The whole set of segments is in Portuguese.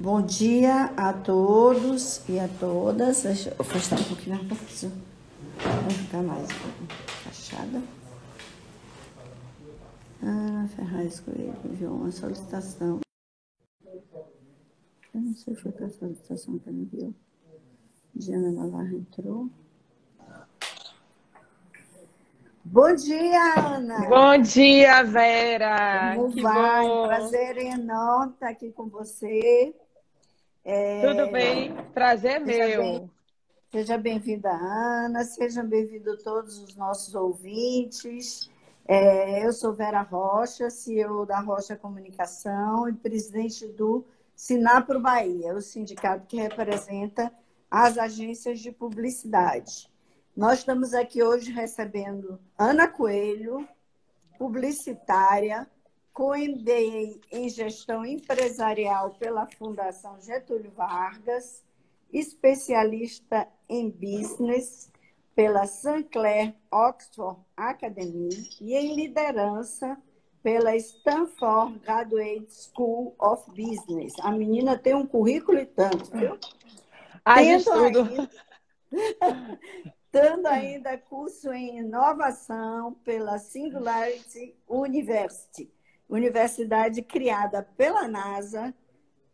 Bom dia a todos e a todas. Deixa eu fechar um pouquinho a porta. Vai ficar mais fechada. Ana Ferraz Coelho enviou uma solicitação. Eu não sei se foi a solicitação que ele enviou. Diana Navarra entrou. Bom dia, Ana! Bom dia, Vera! Como que vai? bom! Prazer enorme estar aqui com você. É... Tudo bem? Prazer seja meu. Bem, seja bem-vinda, Ana. Sejam bem-vindos todos os nossos ouvintes. É, eu sou Vera Rocha, CEO da Rocha Comunicação e presidente do Sinapro Bahia, o sindicato que representa as agências de publicidade. Nós estamos aqui hoje recebendo Ana Coelho, publicitária, MBA em Gestão Empresarial pela Fundação Getúlio Vargas, especialista em Business pela Sinclair Oxford Academy e em Liderança pela Stanford Graduate School of Business. A menina tem um currículo e tanto, viu? Tendo tudo. Ainda, tendo ainda curso em inovação pela Singularity University universidade criada pela NASA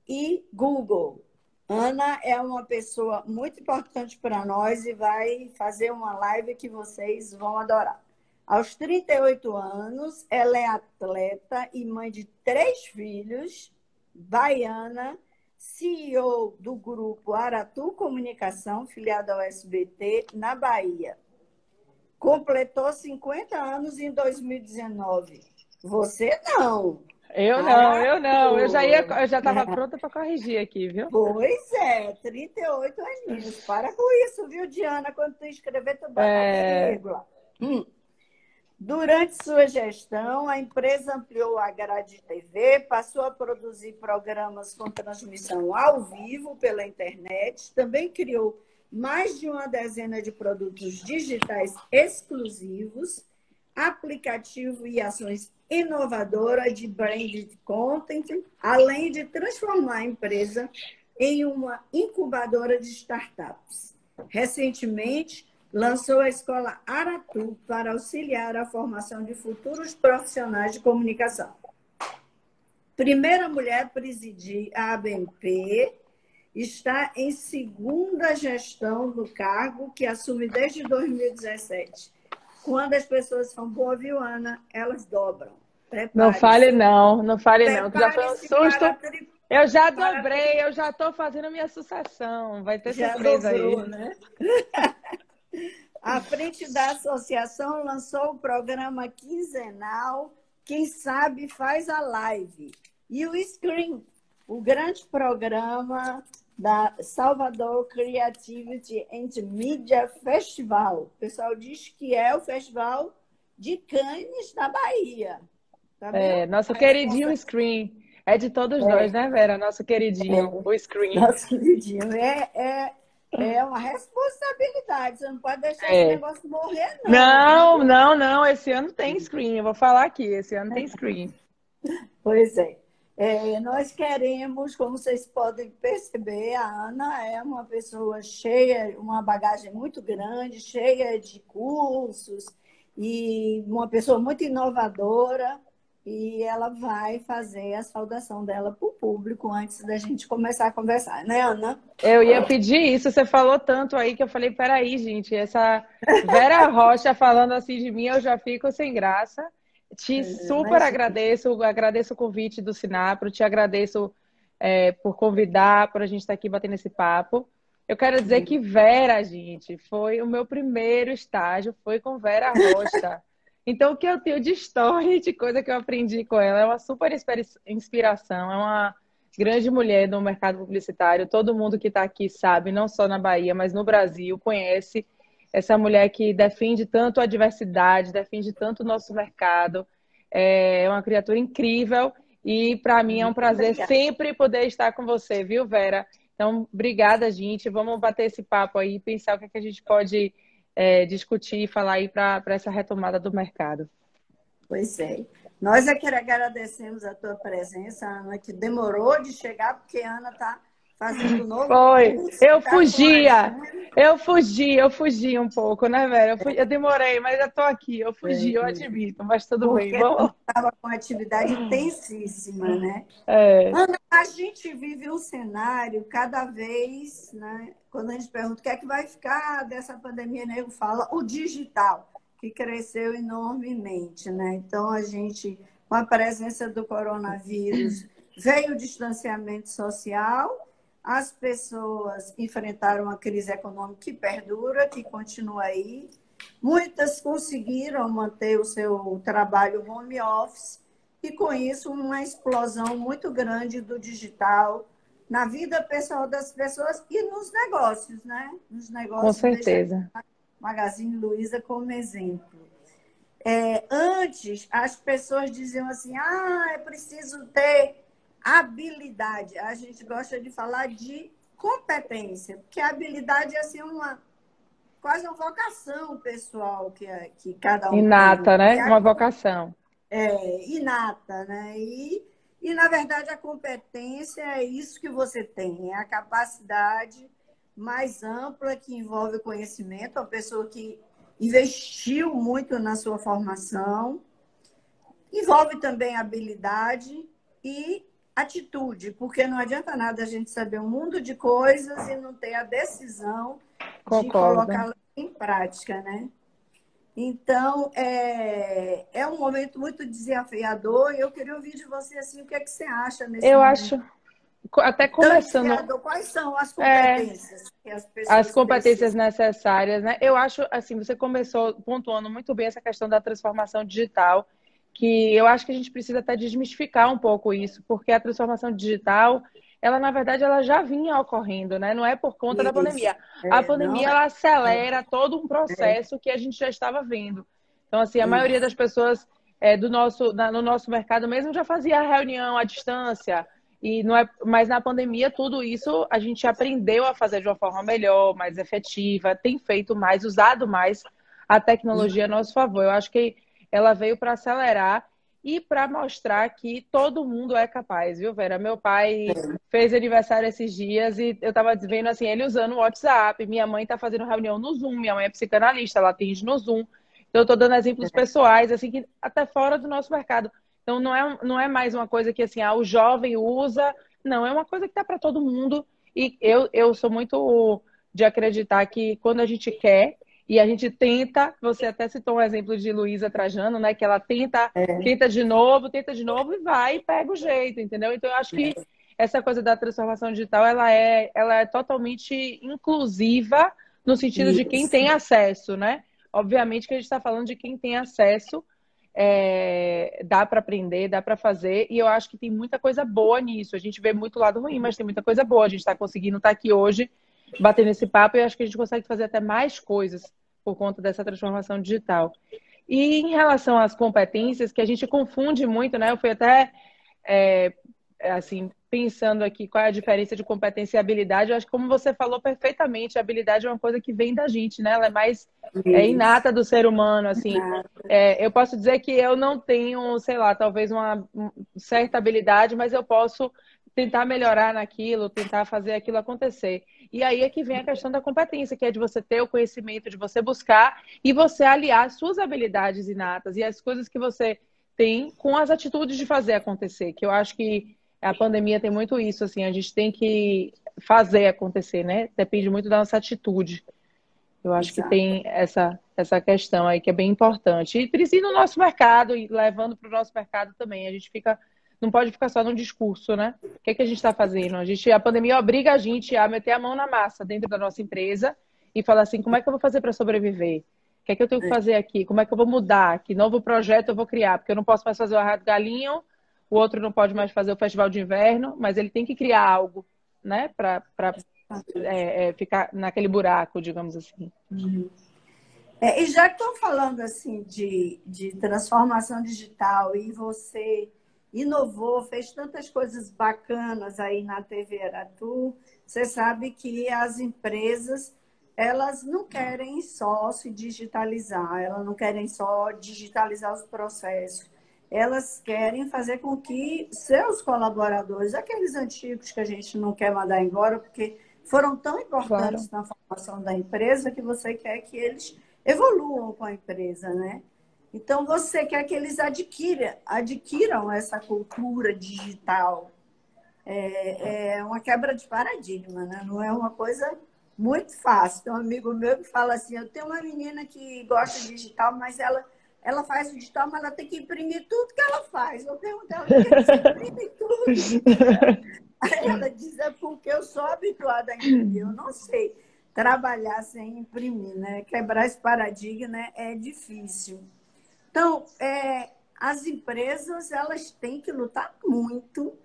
e Google. Ana é uma pessoa muito importante para nós e vai fazer uma live que vocês vão adorar. Aos 38 anos, ela é atleta e mãe de três filhos, baiana, CEO do grupo Aratu Comunicação, filiado ao SBT, na Bahia. Completou 50 anos em 2019 você não. Eu não, eu não. Eu já ia, eu já estava pronta para corrigir aqui, viu? Pois é, 38 aninhos. Para com isso, viu, Diana? Quando tu escrever, tu bota é... vírgula. Hum. Durante sua gestão, a empresa ampliou a grade de TV, passou a produzir programas com transmissão ao vivo pela internet, também criou mais de uma dezena de produtos digitais exclusivos, aplicativo e ações inovadora de branded content, além de transformar a empresa em uma incubadora de startups. Recentemente, lançou a escola Aratu para auxiliar a formação de futuros profissionais de comunicação. Primeira mulher a presidir a ABMP, está em segunda gestão do cargo que assume desde 2017 quando as pessoas são boas, viu, Ana? Elas dobram. Não fale não, não fale não. Já foi um susto. Tri... Eu já dobrei, eu já estou fazendo minha sucessão. Vai ter já surpresa dobrou, aí. Né? A frente da associação lançou o programa quinzenal Quem Sabe Faz a Live. E o Screen, o grande programa da Salvador Creativity and Media Festival. O pessoal diz que é o festival de Cannes da Bahia. Tá é, nosso queridinho possa... Screen. É de todos é. nós, né, Vera? Nosso queridinho, é. o Screen. Nosso queridinho. É, é, é uma responsabilidade. Você não pode deixar é. esse negócio morrer, não. Não, não, não. Esse ano tem Screen. Eu vou falar aqui. Esse ano tem Screen. Pois é. É, nós queremos, como vocês podem perceber, a Ana é uma pessoa cheia, uma bagagem muito grande, cheia de cursos e uma pessoa muito inovadora. E ela vai fazer a saudação dela para o público antes da gente começar a conversar, né, Ana? Eu ia pedir isso, você falou tanto aí que eu falei: peraí, gente, essa Vera Rocha falando assim de mim, eu já fico sem graça. Te é, super agradeço, agradeço o convite do Sinapro, te agradeço é, por convidar, por a gente estar aqui batendo esse papo. Eu quero dizer que Vera, gente, foi o meu primeiro estágio, foi com Vera Rocha. Então, o que eu tenho de história, de coisa que eu aprendi com ela, é uma super inspiração, é uma grande mulher no mercado publicitário. Todo mundo que está aqui sabe, não só na Bahia, mas no Brasil, conhece essa mulher que defende tanto a diversidade, defende tanto o nosso mercado. É uma criatura incrível e para mim é um prazer obrigada. sempre poder estar com você, viu, Vera? Então, obrigada, gente. Vamos bater esse papo aí, pensar o que, é que a gente pode é, discutir e falar aí para essa retomada do mercado. Pois é. Nós é que agradecemos a tua presença, Ana, que demorou de chegar, porque a Ana está fazendo novo. Foi. eu tá fugia. Né? Eu fugi, eu fugi um pouco, né, velho? Eu, fugi, eu demorei, mas já estou aqui. Eu fugi, é, eu admito, mas tudo bem. Vamos. Estava com atividade intensíssima, né? É. Ana, a gente vive um cenário cada vez, né? Quando a gente pergunta o que é que vai ficar dessa pandemia, nego fala o digital que cresceu enormemente, né? Então a gente, com a presença do coronavírus, veio o distanciamento social, as pessoas enfrentaram uma crise econômica que perdura, que continua aí. Muitas conseguiram manter o seu trabalho home office e com isso uma explosão muito grande do digital na vida pessoal das pessoas e nos negócios, né? Nos negócios. Com certeza. Magazine Luiza como exemplo. É, antes, as pessoas diziam assim: ah, é preciso ter habilidade. A gente gosta de falar de competência, porque a habilidade é assim, uma quase uma vocação pessoal que, é, que cada um Inata, tem. né? É uma vocação. É, inata, né? E, e, na verdade, a competência é isso que você tem, é a capacidade mais ampla que envolve o conhecimento, a pessoa que investiu muito na sua formação, envolve também habilidade e atitude, porque não adianta nada a gente saber um mundo de coisas e não ter a decisão Concordo. de colocá-las em prática, né? Então, é, é um momento muito desafiador e eu queria ouvir de você assim, o que é que você acha nesse Eu momento? acho, até começando. Então, quais são as é, competências é, que as pessoas As competências precisam? necessárias, né? Eu acho, assim, você começou pontuando muito bem essa questão da transformação digital, que eu acho que a gente precisa até desmistificar um pouco isso, porque a transformação digital, ela, na verdade, ela já vinha ocorrendo, né? Não é por conta isso. da pandemia. É, a pandemia, não... ela acelera todo um processo que a gente já estava vendo. Então, assim, a isso. maioria das pessoas é, do nosso, no nosso mercado mesmo já fazia reunião à distância, e não é, mas na pandemia tudo isso a gente aprendeu a fazer de uma forma melhor, mais efetiva, tem feito mais, usado mais a tecnologia a nosso favor. Eu acho que ela veio para acelerar e para mostrar que todo mundo é capaz, viu, Vera? Meu pai fez aniversário esses dias e eu estava vendo assim, ele usando o WhatsApp, minha mãe está fazendo reunião no Zoom, minha mãe é psicanalista, ela atende no Zoom. Então eu estou dando exemplos é. pessoais, assim, que até fora do nosso mercado. Então não é, não é mais uma coisa que assim, ah, o jovem usa, não, é uma coisa que está para todo mundo. E eu, eu sou muito de acreditar que quando a gente quer e a gente tenta, você até citou um exemplo de Luísa Trajano, né? Que ela tenta, é. tenta de novo, tenta de novo e vai e pega o jeito, entendeu? Então eu acho que essa coisa da transformação digital ela é, ela é totalmente inclusiva no sentido Isso. de quem tem acesso, né? Obviamente que a gente está falando de quem tem acesso é, dá para aprender, dá para fazer, e eu acho que tem muita coisa boa nisso. A gente vê muito lado ruim, mas tem muita coisa boa. A gente está conseguindo estar tá aqui hoje batendo esse papo e eu acho que a gente consegue fazer até mais coisas por conta dessa transformação digital. E em relação às competências, que a gente confunde muito, né? Eu fui até é, assim pensando aqui qual é a diferença de competência e habilidade, eu acho que como você falou perfeitamente, a habilidade é uma coisa que vem da gente, né? Ela é mais é inata do ser humano, assim. É, eu posso dizer que eu não tenho, sei lá, talvez uma certa habilidade, mas eu posso tentar melhorar naquilo, tentar fazer aquilo acontecer. E aí é que vem a questão da competência, que é de você ter o conhecimento, de você buscar e você aliar as suas habilidades inatas e as coisas que você tem com as atitudes de fazer acontecer, que eu acho que a pandemia tem muito isso, assim, a gente tem que fazer acontecer, né? Depende muito da nossa atitude. Eu acho Exato. que tem essa, essa questão aí que é bem importante. E precisa no nosso mercado, e levando para o nosso mercado também. A gente fica, não pode ficar só no discurso, né? O que, é que a gente está fazendo? A, gente, a pandemia obriga a gente a meter a mão na massa dentro da nossa empresa e falar assim, como é que eu vou fazer para sobreviver? O que é que eu tenho que é. fazer aqui? Como é que eu vou mudar? Que novo projeto eu vou criar? Porque eu não posso mais fazer o arrato galinho o outro não pode mais fazer o festival de inverno, mas ele tem que criar algo, né, para é, é, ficar naquele buraco, digamos assim. Uhum. É, e já que estou falando assim de, de transformação digital e você inovou, fez tantas coisas bacanas aí na TV Aratu, você sabe que as empresas elas não querem só se digitalizar, elas não querem só digitalizar os processos elas querem fazer com que seus colaboradores, aqueles antigos que a gente não quer mandar embora, porque foram tão importantes claro. na formação da empresa que você quer que eles evoluam com a empresa, né? Então você quer que eles adquiram, adquiram essa cultura digital. É, é uma quebra de paradigma, né? Não é uma coisa muito fácil. Tem um amigo meu que fala assim: eu tenho uma menina que gosta de digital, mas ela, ela faz o digital, mas ela tem que imprimir tudo que ela faz. Eu pergunto ela, por que imprime tudo? Aí ela diz: é porque eu sou habituada a imprimir. Eu não sei trabalhar sem imprimir, né? Quebrar esse paradigma é difícil. Então, é, as empresas elas têm que lutar muito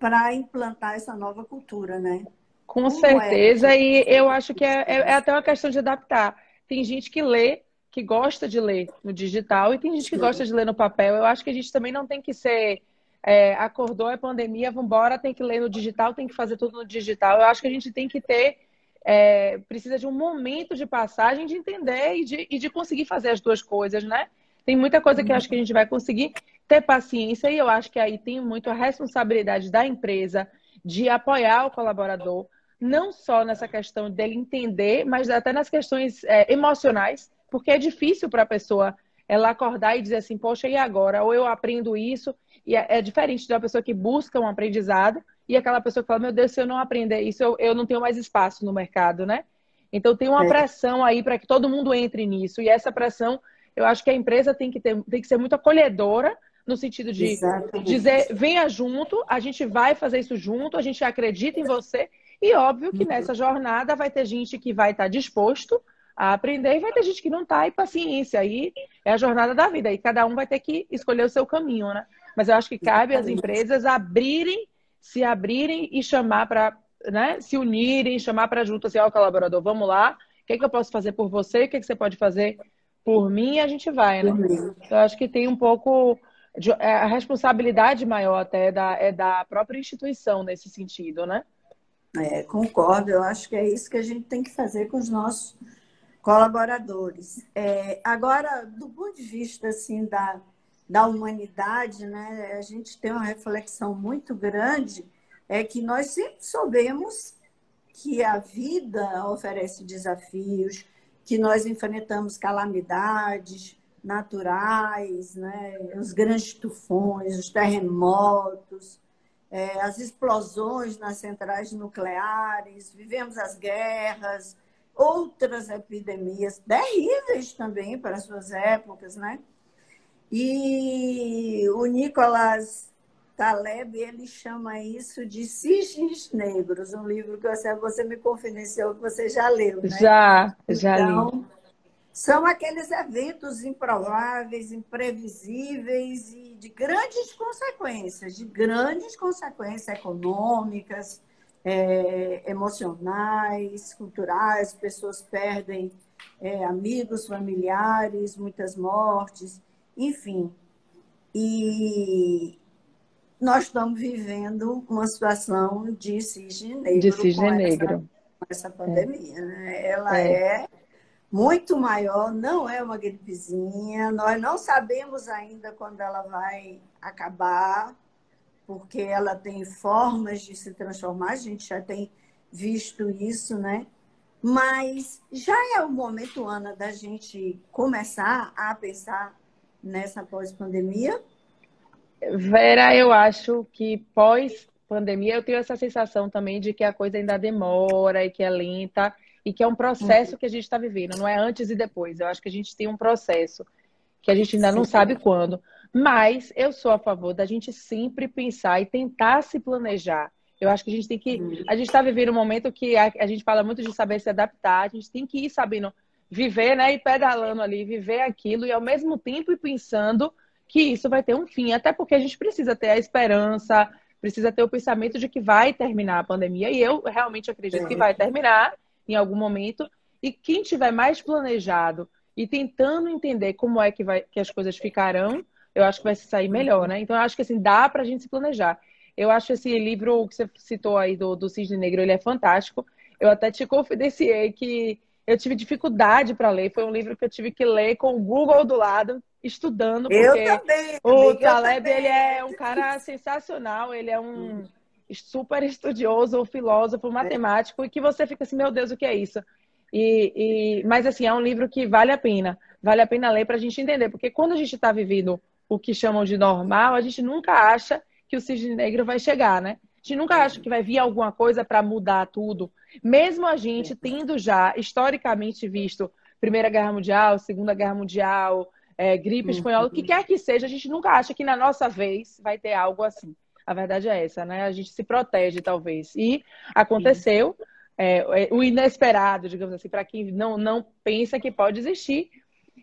para implantar essa nova cultura, né? Com Como certeza, é? e eu acho que é, é, é, até uma questão de adaptar. Tem gente que lê, que gosta de ler no digital, e tem gente que gosta de ler no papel. Eu acho que a gente também não tem que ser. É, acordou a pandemia, vamos embora, tem que ler no digital, tem que fazer tudo no digital. Eu acho que a gente tem que ter. É, precisa de um momento de passagem de entender e de, e de conseguir fazer as duas coisas, né? Tem muita coisa que eu acho que a gente vai conseguir ter paciência e eu acho que aí tem muito a responsabilidade da empresa de apoiar o colaborador, não só nessa questão dele entender, mas até nas questões é, emocionais, porque é difícil para a pessoa ela acordar e dizer assim, poxa, e agora? Ou eu aprendo isso, e é, é diferente de uma pessoa que busca um aprendizado e aquela pessoa que fala, meu Deus, se eu não aprender isso, eu, eu não tenho mais espaço no mercado, né? Então tem uma é. pressão aí para que todo mundo entre nisso, e essa pressão eu acho que a empresa tem que, ter, tem que ser muito acolhedora, no sentido de Exatamente. dizer, venha junto, a gente vai fazer isso junto, a gente acredita em você. E óbvio que nessa jornada vai ter gente que vai estar disposto a aprender e vai ter gente que não está, e paciência. Aí é a jornada da vida, e cada um vai ter que escolher o seu caminho, né? Mas eu acho que cabe às empresas abrirem, se abrirem e chamar para, né, se unirem, chamar para junto, assim, ó, colaborador, vamos lá, o que, é que eu posso fazer por você, o que, é que você pode fazer por mim, a gente vai, né? Eu acho que tem um pouco de, é, a responsabilidade maior até da, é da própria instituição nesse sentido, né? É, concordo, eu acho que é isso que a gente tem que fazer com os nossos colaboradores. É, agora, do ponto de vista assim da, da humanidade, né, a gente tem uma reflexão muito grande, é que nós sempre soubemos que a vida oferece desafios, que nós enfrentamos calamidades naturais, né? os grandes tufões, os terremotos, é, as explosões nas centrais nucleares, vivemos as guerras, outras epidemias terríveis também para suas épocas, né? E o Nicolas Taleb, ele chama isso de Cisnes Negros, um livro que você, você me confidenciou que você já leu, né? Já, já então, li. São aqueles eventos improváveis, imprevisíveis e de grandes consequências, de grandes consequências econômicas, é, emocionais, culturais, pessoas perdem é, amigos, familiares, muitas mortes, enfim. E, nós estamos vivendo uma situação de cisne negro. De cisne com negro. Essa, essa pandemia. É. Né? Ela é. é. muito maior, não é uma gripezinha. Nós não sabemos ainda quando ela vai acabar, porque ela tem formas de se transformar, a gente já tem visto isso, né? Mas já é o momento, Ana, da gente começar a pensar nessa pós-pandemia? Vera, eu acho que pós pandemia eu tenho essa sensação também de que a coisa ainda demora e que é lenta e que é um processo uhum. que a gente está vivendo, não é antes e depois. Eu acho que a gente tem um processo que a gente ainda Sim. não sabe quando. Mas eu sou a favor da gente sempre pensar e tentar se planejar. Eu acho que a gente tem que. Uhum. A gente está vivendo um momento que a, a, gente fala muito de saber se adaptar, a gente tem que ir sabendo viver, né? E pedalando ali, viver aquilo, e ao mesmo tempo ir pensando que isso vai ter um fim, até porque a gente precisa ter a esperança, precisa ter o pensamento de que vai terminar a pandemia, e eu realmente acredito que vai terminar em algum momento, e quem tiver mais planejado e tentando entender como é que, vai, que as coisas ficarão, eu acho que vai se sair melhor, né? Então, eu acho que assim, dá pra gente se planejar. Eu acho esse livro que você citou aí do, do Cisne Negro, ele é fantástico. Eu até te confidenciei que eu tive dificuldade para ler. Foi um livro que eu tive que ler com o Google do lado, estudando. Porque eu também. O Taleb, ele é um cara sensacional, ele é um super estudioso, filósofo, matemático, e que você fica assim, meu Deus, o que é isso? E, e, mas assim, é um livro que vale a pena, vale a pena ler para a gente entender, porque quando a gente está vivendo o que chamam de normal, a gente nunca acha que o cisne negro vai chegar, né? A gente nunca acha que vai vir alguma coisa para mudar tudo. Mesmo a gente tendo já historicamente visto Primeira Guerra Mundial, Segunda Guerra Mundial, é, gripe espanhola, o que quer que seja, a gente nunca acha que na nossa vez vai ter algo assim. A verdade é essa, né? A gente se protege, talvez. E aconteceu é, é o inesperado, digamos assim, para quem não, não pensa que pode existir.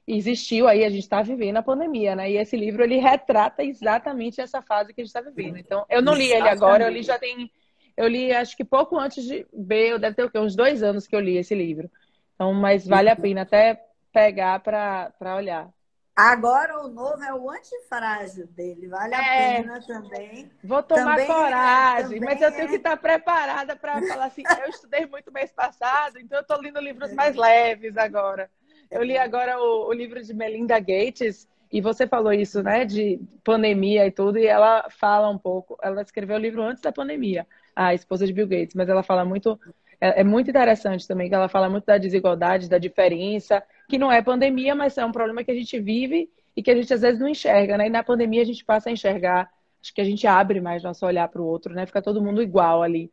Existiu aí, a gente está vivendo a pandemia, né? E esse livro ele retrata exatamente essa fase que a gente está vivendo. Então, eu não li ele agora, eu li já tem. Eu li acho que pouco antes de ver, deve ter o quê? Uns dois anos que eu li esse livro. Então, mas vale a pena até pegar para olhar. Agora o novo é o antifrágil dele, vale a é, pena também. Vou tomar também, coragem, mas eu tenho é... que estar preparada para falar assim. Eu estudei muito mês passado, então eu estou lendo livros é. mais leves agora. Eu li agora o, o, livro de Melinda Gates, e você falou isso, né, de pandemia e tudo, e ela fala um pouco. Ela escreveu o livro antes da pandemia, a esposa de Bill Gates, mas ela fala muito. É, é muito interessante também, que ela fala muito da desigualdade, da diferença que não é pandemia, mas é um problema que a gente vive e que a gente às vezes não enxerga, né? E na pandemia a gente passa a enxergar, acho que a gente abre mais nosso olhar para o outro, né? Fica todo mundo igual ali,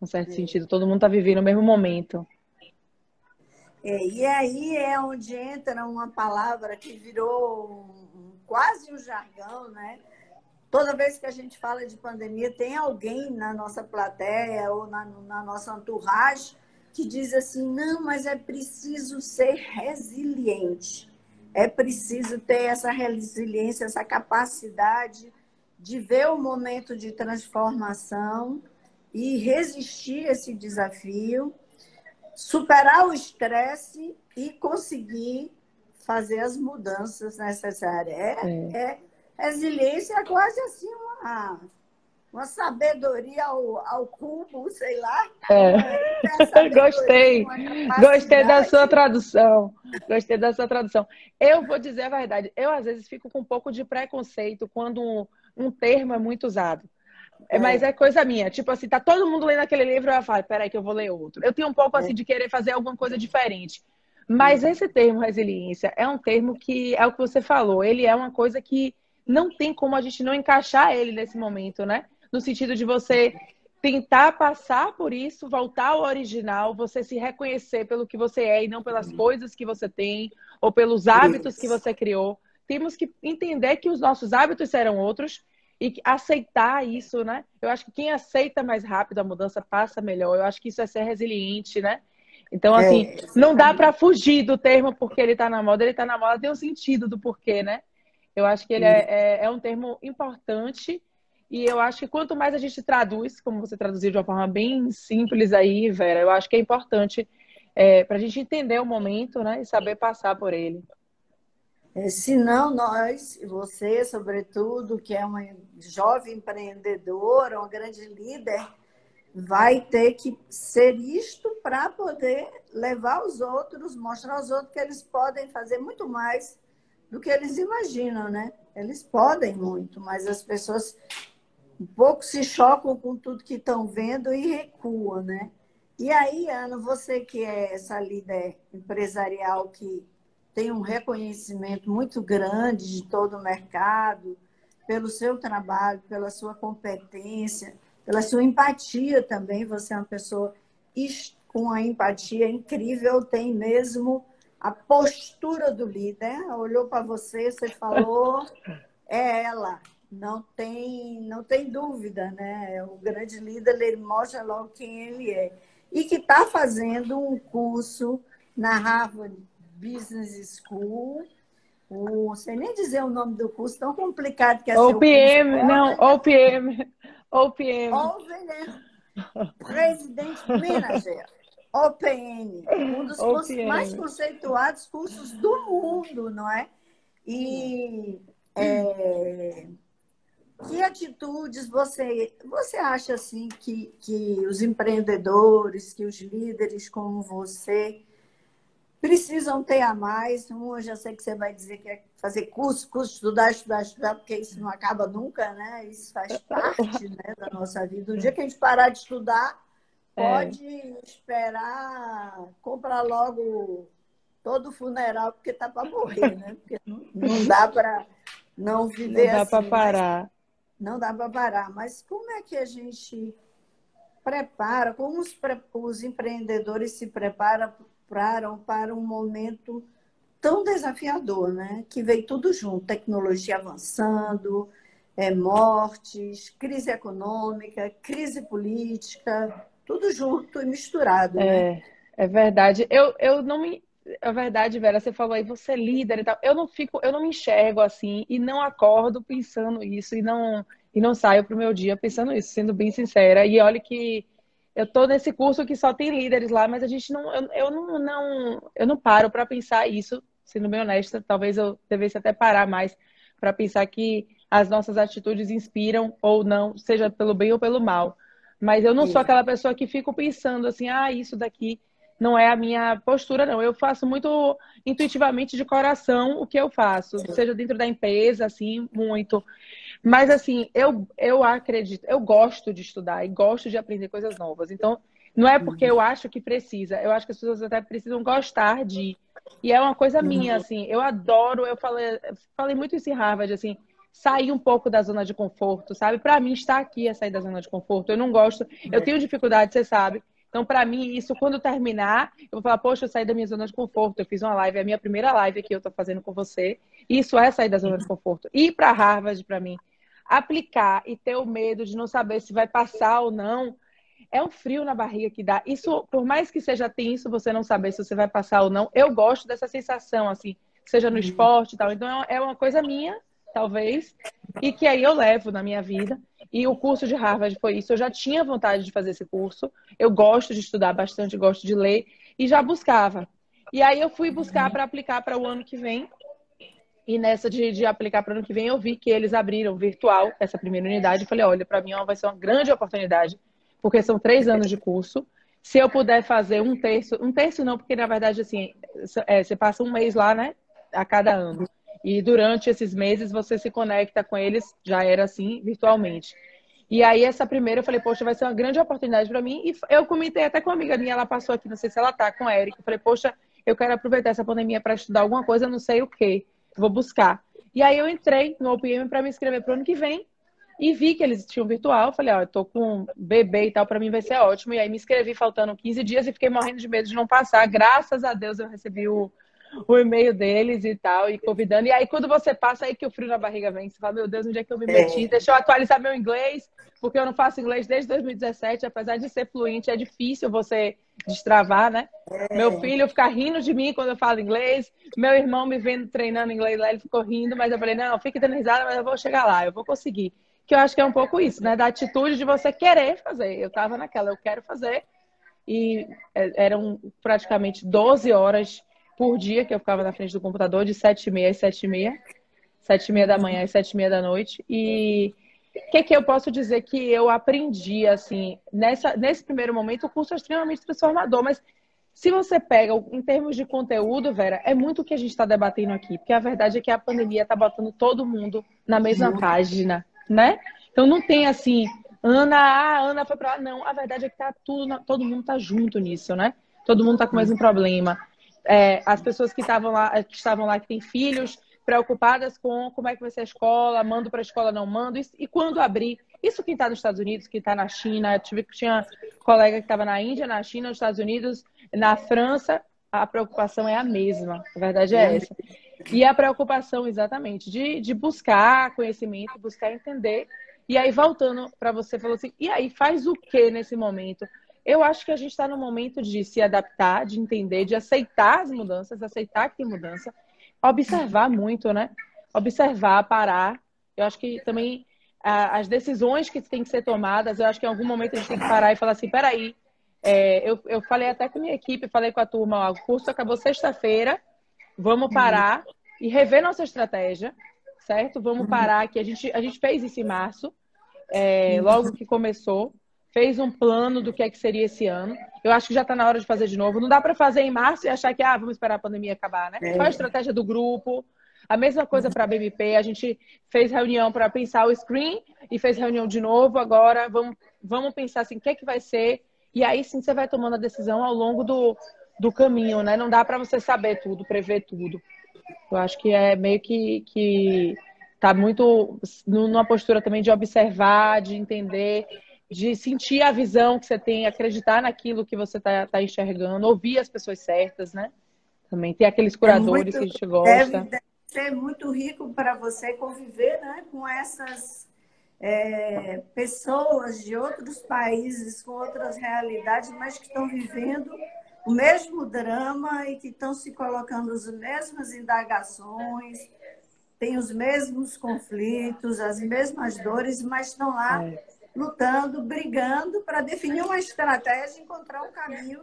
num certo é. sentido, todo mundo está vivendo o mesmo momento. É, e aí é onde entra uma palavra que virou um, quase um jargão, né? Toda vez que a gente fala de pandemia, tem alguém na nossa plateia ou na, na nossa entourage que diz assim: não, mas é preciso ser resiliente, é preciso ter essa resiliência, essa capacidade de ver o momento de transformação e resistir a esse desafio, superar o estresse e conseguir fazer as mudanças necessárias. É, é. é resiliência é quase assim uma uma sabedoria ao, ao cubo, sei lá. É. Gostei. Gostei da sua tradução. Gostei da sua tradução. Eu vou dizer a verdade. Eu, às vezes, fico com um pouco de preconceito quando um, um termo é muito usado. É. Mas é coisa minha. Tipo assim, tá todo mundo lendo aquele livro e eu falo, peraí que eu vou ler outro. Eu tenho um pouco, assim, é. de querer fazer alguma coisa diferente. Mas esse termo resiliência é um termo que é o que você falou. Ele é uma coisa que não tem como a gente não encaixar ele nesse momento, né? No sentido de você tentar passar por isso, voltar ao original, você se reconhecer pelo que você é e não pelas coisas que você tem ou pelos hábitos que você criou. Temos que entender que os nossos hábitos serão outros e aceitar isso, né? Eu acho que quem aceita mais rápido a mudança passa melhor. Eu acho que isso é ser resiliente, né? Então, assim, é, não dá para fugir do termo porque ele está na moda, ele está na moda, tem um sentido do porquê, né? Eu acho que ele é, é, é um termo importante e eu acho que quanto mais a gente traduz, como você traduziu de uma forma bem simples aí, Vera, eu acho que é importante é, para a gente entender o momento né, e saber passar por ele. É, se não, nós, você, sobretudo, que é uma jovem empreendedora, uma grande líder, vai ter que ser isto para poder levar os outros, mostrar aos outros que eles podem fazer muito mais do que eles imaginam, né? Eles podem muito, mas as pessoas um pouco se chocam com tudo que estão vendo e recuam, né? E aí, Ana, você que é essa líder empresarial que tem um reconhecimento muito grande de todo o mercado, pelo seu trabalho, pela sua competência, pela sua empatia também. Você é uma pessoa com a empatia incrível, tem mesmo a postura do líder. Olhou para você, você falou, é ela. Não tem, não tem dúvida, né? O grande líder ele mostra logo quem ele é. E que está fazendo um curso na Harvard Business School. Não sei nem dizer o nome do curso, tão complicado que é OPM, curso, não, OPM. OPM. OPM. Presidente Manager. OPM, um dos OPM. mais conceituados cursos do mundo, não é? E é, que atitudes você, você acha assim que, que os empreendedores, que os líderes como você precisam ter a mais. Um, eu já sei que você vai dizer que é fazer curso, curso, estudar, estudar, estudar, porque isso não acaba nunca, né? Isso faz parte né, da nossa vida. O dia que a gente parar de estudar, é. pode é. esperar, comprar logo todo o funeral, porque tá para morrer, né? Porque não, não dá para não viver Não dá assim, para parar. Não dá para parar. Mas como é que a gente prepara, como os, os empreendedores se preparam para um momento tão desafiador, né? Que veio tudo junto, tecnologia avançando, é, mortes, crise econômica, crise política, tudo junto e misturado. Né? É, é verdade. Eu, eu não me. É verdade, Vera, você falou aí, você é líder e tal. Eu não fico, eu não me enxergo assim e não acordo pensando isso e não e não saio pro meu dia pensando isso, sendo bem sincera. E olha que eu tô nesse curso que só tem líderes lá, mas a gente não, eu, eu não, não, eu não paro para pensar isso, sendo bem honesta. Talvez eu devesse até parar mais para pensar que as nossas atitudes inspiram ou não, seja pelo bem ou pelo mal. Mas eu não sou aquela pessoa que fico pensando assim, ah, isso daqui não é a minha postura, não. Eu faço muito intuitivamente de coração o que eu faço, seja dentro da empresa, assim, muito. Mas, assim, eu, eu acredito, eu gosto de estudar e gosto de aprender coisas novas. Então, não é porque eu acho que precisa, eu acho que as pessoas até precisam gostar de. E é uma coisa minha, assim, eu adoro, eu falei, falei muito isso em Harvard, assim, sair um pouco da zona de conforto, sabe? Para mim, estar aqui é sair da zona de conforto. Eu não gosto, eu tenho dificuldade, você sabe. Então, para mim, isso, quando terminar, eu vou falar, poxa, eu saí da minha zona de conforto, eu fiz uma live, é a minha primeira live que eu estou fazendo com você. Isso é sair da zona de conforto. Ir para Harvard, para mim, aplicar e ter o medo de não saber se vai passar ou não, é um frio na barriga que dá. Isso, por mais que seja tenso você não saber se você vai passar ou não, eu gosto dessa sensação, assim, seja no uhum. esporte e tal. Então, é uma coisa minha, talvez, e que aí eu levo na minha vida. E o curso de Harvard foi isso. Eu já tinha vontade de fazer esse curso. Eu gosto de estudar bastante, gosto de ler e já buscava. E aí eu fui buscar para aplicar para o ano que vem. E nessa de, de aplicar para o ano que vem, eu vi que eles abriram virtual essa primeira unidade. Falei, olha, para mim vai ser uma grande oportunidade, porque são três anos de curso. Se eu puder fazer um terço, um terço não, porque na verdade, assim, é, você passa um mês lá, né, a cada ano. E durante esses meses você se conecta com eles, já era assim, virtualmente. E aí, essa primeira, eu falei, poxa, vai ser uma grande oportunidade para mim. E eu comentei até com uma amiga minha, ela passou aqui, não sei se ela tá, com a Erika. Eu falei, poxa, eu quero aproveitar essa pandemia para estudar alguma coisa, não sei o quê vou buscar. E aí eu entrei no OPM para me inscrever para o ano que vem e vi que eles tinham virtual. Falei, ó, eu tô com um bebê e tal, para mim vai ser ótimo. E aí me inscrevi faltando 15 dias e fiquei morrendo de medo de não passar. Graças a Deus eu recebi o, o e-mail deles e tal, e convidando. E aí, quando você passa, aí que o frio na barriga vem. Você fala, meu Deus, onde é que eu me meti? É. Deixa eu atualizar meu inglês, porque eu não faço inglês desde 2017. Apesar de ser fluente, é difícil você destravar, né? É. Meu filho fica rindo de mim quando eu falo inglês. Meu irmão me vendo treinando inglês lá, ele ficou rindo, mas eu falei, não, fique dando risada, mas eu vou chegar lá, eu vou conseguir. Que eu acho que é um pouco isso, né? Da atitude de você querer fazer. Eu tava naquela, eu quero fazer. E é, eram praticamente 12 horas por dia que eu ficava na frente do computador, de 7 e meia às 7 e meia. 7 e meia da manhã às 7 e meia da noite. E o que, que eu posso dizer que eu aprendi, assim, nessa, nesse primeiro momento, o curso é extremamente transformador, mas se você pega em termos de conteúdo, Vera, é muito o que a gente está debatendo aqui, porque a verdade é que a pandemia está botando todo mundo na mesma uhum. página, né? Então não tem assim, Ana, ah, Ana foi para lá. Não, a verdade é que tá tudo, todo mundo tá junto nisso, né? Todo mundo tá com o mesmo problema. É, as pessoas que estavam lá, que estavam lá, que têm filhos, preocupadas com como é que vai ser a escola, mando para a escola, não mando, e, quando abrir. Isso quem está nos Estados Unidos, quem está na China, tive tinha colega que estava na Índia, na China, nos Estados Unidos, na França, a preocupação é a mesma. A verdade é essa. E a preocupação, exatamente, de, de buscar conhecimento, buscar entender. E aí, voltando para você, falou assim: e aí, faz o que nesse momento? Eu acho que a gente está no momento de se adaptar, de entender, de aceitar as mudanças, aceitar que tem mudança observar muito, né? Observar, parar. Eu acho que também as decisões que têm que ser tomadas, eu acho que em algum momento a gente tem que parar e falar assim, peraí, é, eu, eu falei até com a minha equipe, falei com a turma, ó, o curso acabou sexta-feira, vamos uhum. parar e rever nossa estratégia, certo? Vamos uhum. parar, que a gente, a gente fez isso em março, é, logo que começou, fez um plano do que é que seria esse ano. Eu acho que já está na hora de fazer de novo. Não dá para fazer em março e achar que ah, vamos esperar a pandemia acabar, né? É. Qual a estratégia do grupo? A mesma coisa para a BMP. A gente fez reunião para pensar o screen e fez reunião de novo. Agora vamos, vamos pensar assim, o que é que vai ser. E aí sim você vai tomando a decisão ao longo do, do caminho, né? Não dá para você saber tudo, prever tudo. Eu acho que é meio que, que tá muito numa postura também de observar, de entender de sentir a visão que você tem, acreditar naquilo que você está tá enxergando, ouvir as pessoas certas, né? Também tem aqueles curadores é muito, que a gente gosta. Deve, deve ser muito rico para você conviver né, com essas é, pessoas de outros países, com outras realidades, mas que estão vivendo o mesmo drama e que estão se colocando as mesmas indagações, têm os mesmos conflitos, as mesmas dores, mas estão lá. É lutando, brigando para definir uma estratégia, encontrar um caminho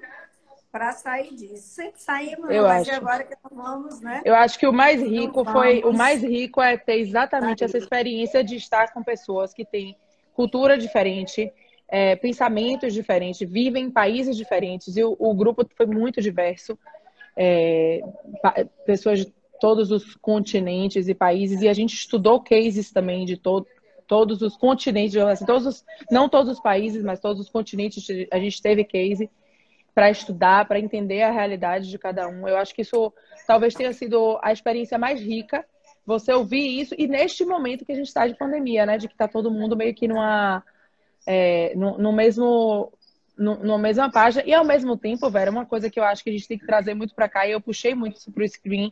para sair disso. Sempre saímos, eu mas acho. agora que vamos, né? Eu acho que o mais rico então, foi o mais rico é ter exatamente essa experiência de estar com pessoas que têm cultura diferente, é, pensamentos diferentes, vivem em países diferentes e o, o grupo foi muito diverso, é, pessoas de todos os continentes e países e a gente estudou cases também de todo todos os continentes, assim, todos os, não todos os países, mas todos os continentes, a gente teve case para estudar, para entender a realidade de cada um. Eu acho que isso talvez tenha sido a experiência mais rica, você ouvir isso, e neste momento que a gente está de pandemia, né? De que está todo mundo meio que numa. É, no, no, mesmo. Numa mesma página, e ao mesmo tempo, Vera, uma coisa que eu acho que a gente tem que trazer muito para cá, e eu puxei muito isso para o screen,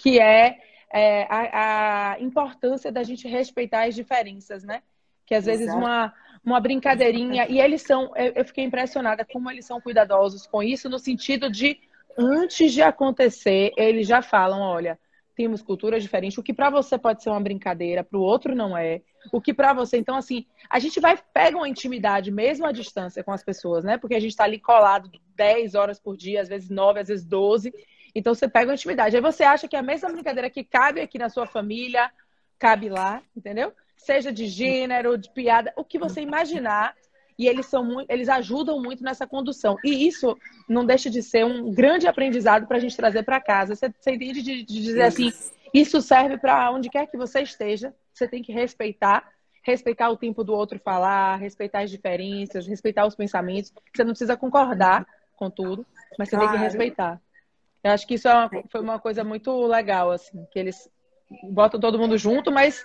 que é é, a, a, importância da gente respeitar as diferenças, né? Que às vezes uma, uma brincadeirinha, e eles são, eu, eu fiquei impressionada como eles são cuidadosos com isso, no sentido de, antes de acontecer, eles já falam, olha, temos culturas diferentes. O que para você pode ser uma brincadeira, para o outro não é. O que para você, então assim, a gente vai pega uma intimidade mesmo à distância com as pessoas, né? Porque a gente está ali colado 10 horas por dia, às vezes 9, às vezes 12, então você pega uma intimidade. Aí você acha que a mesma brincadeira que cabe aqui na sua família, cabe lá, entendeu? Seja de gênero, de piada, o que você imaginar. E eles são muito, eles ajudam muito nessa condução. E isso não deixa de ser um grande aprendizado para a gente trazer para casa. Você, você entende de, de dizer assim, isso serve para onde quer que você esteja. Você tem que respeitar respeitar o tempo do outro falar, respeitar as diferenças, respeitar os pensamentos. Você não precisa concordar com tudo, mas você claro. tem que respeitar. Eu acho que isso é uma, foi uma coisa muito legal, assim, que eles botam todo mundo junto, mas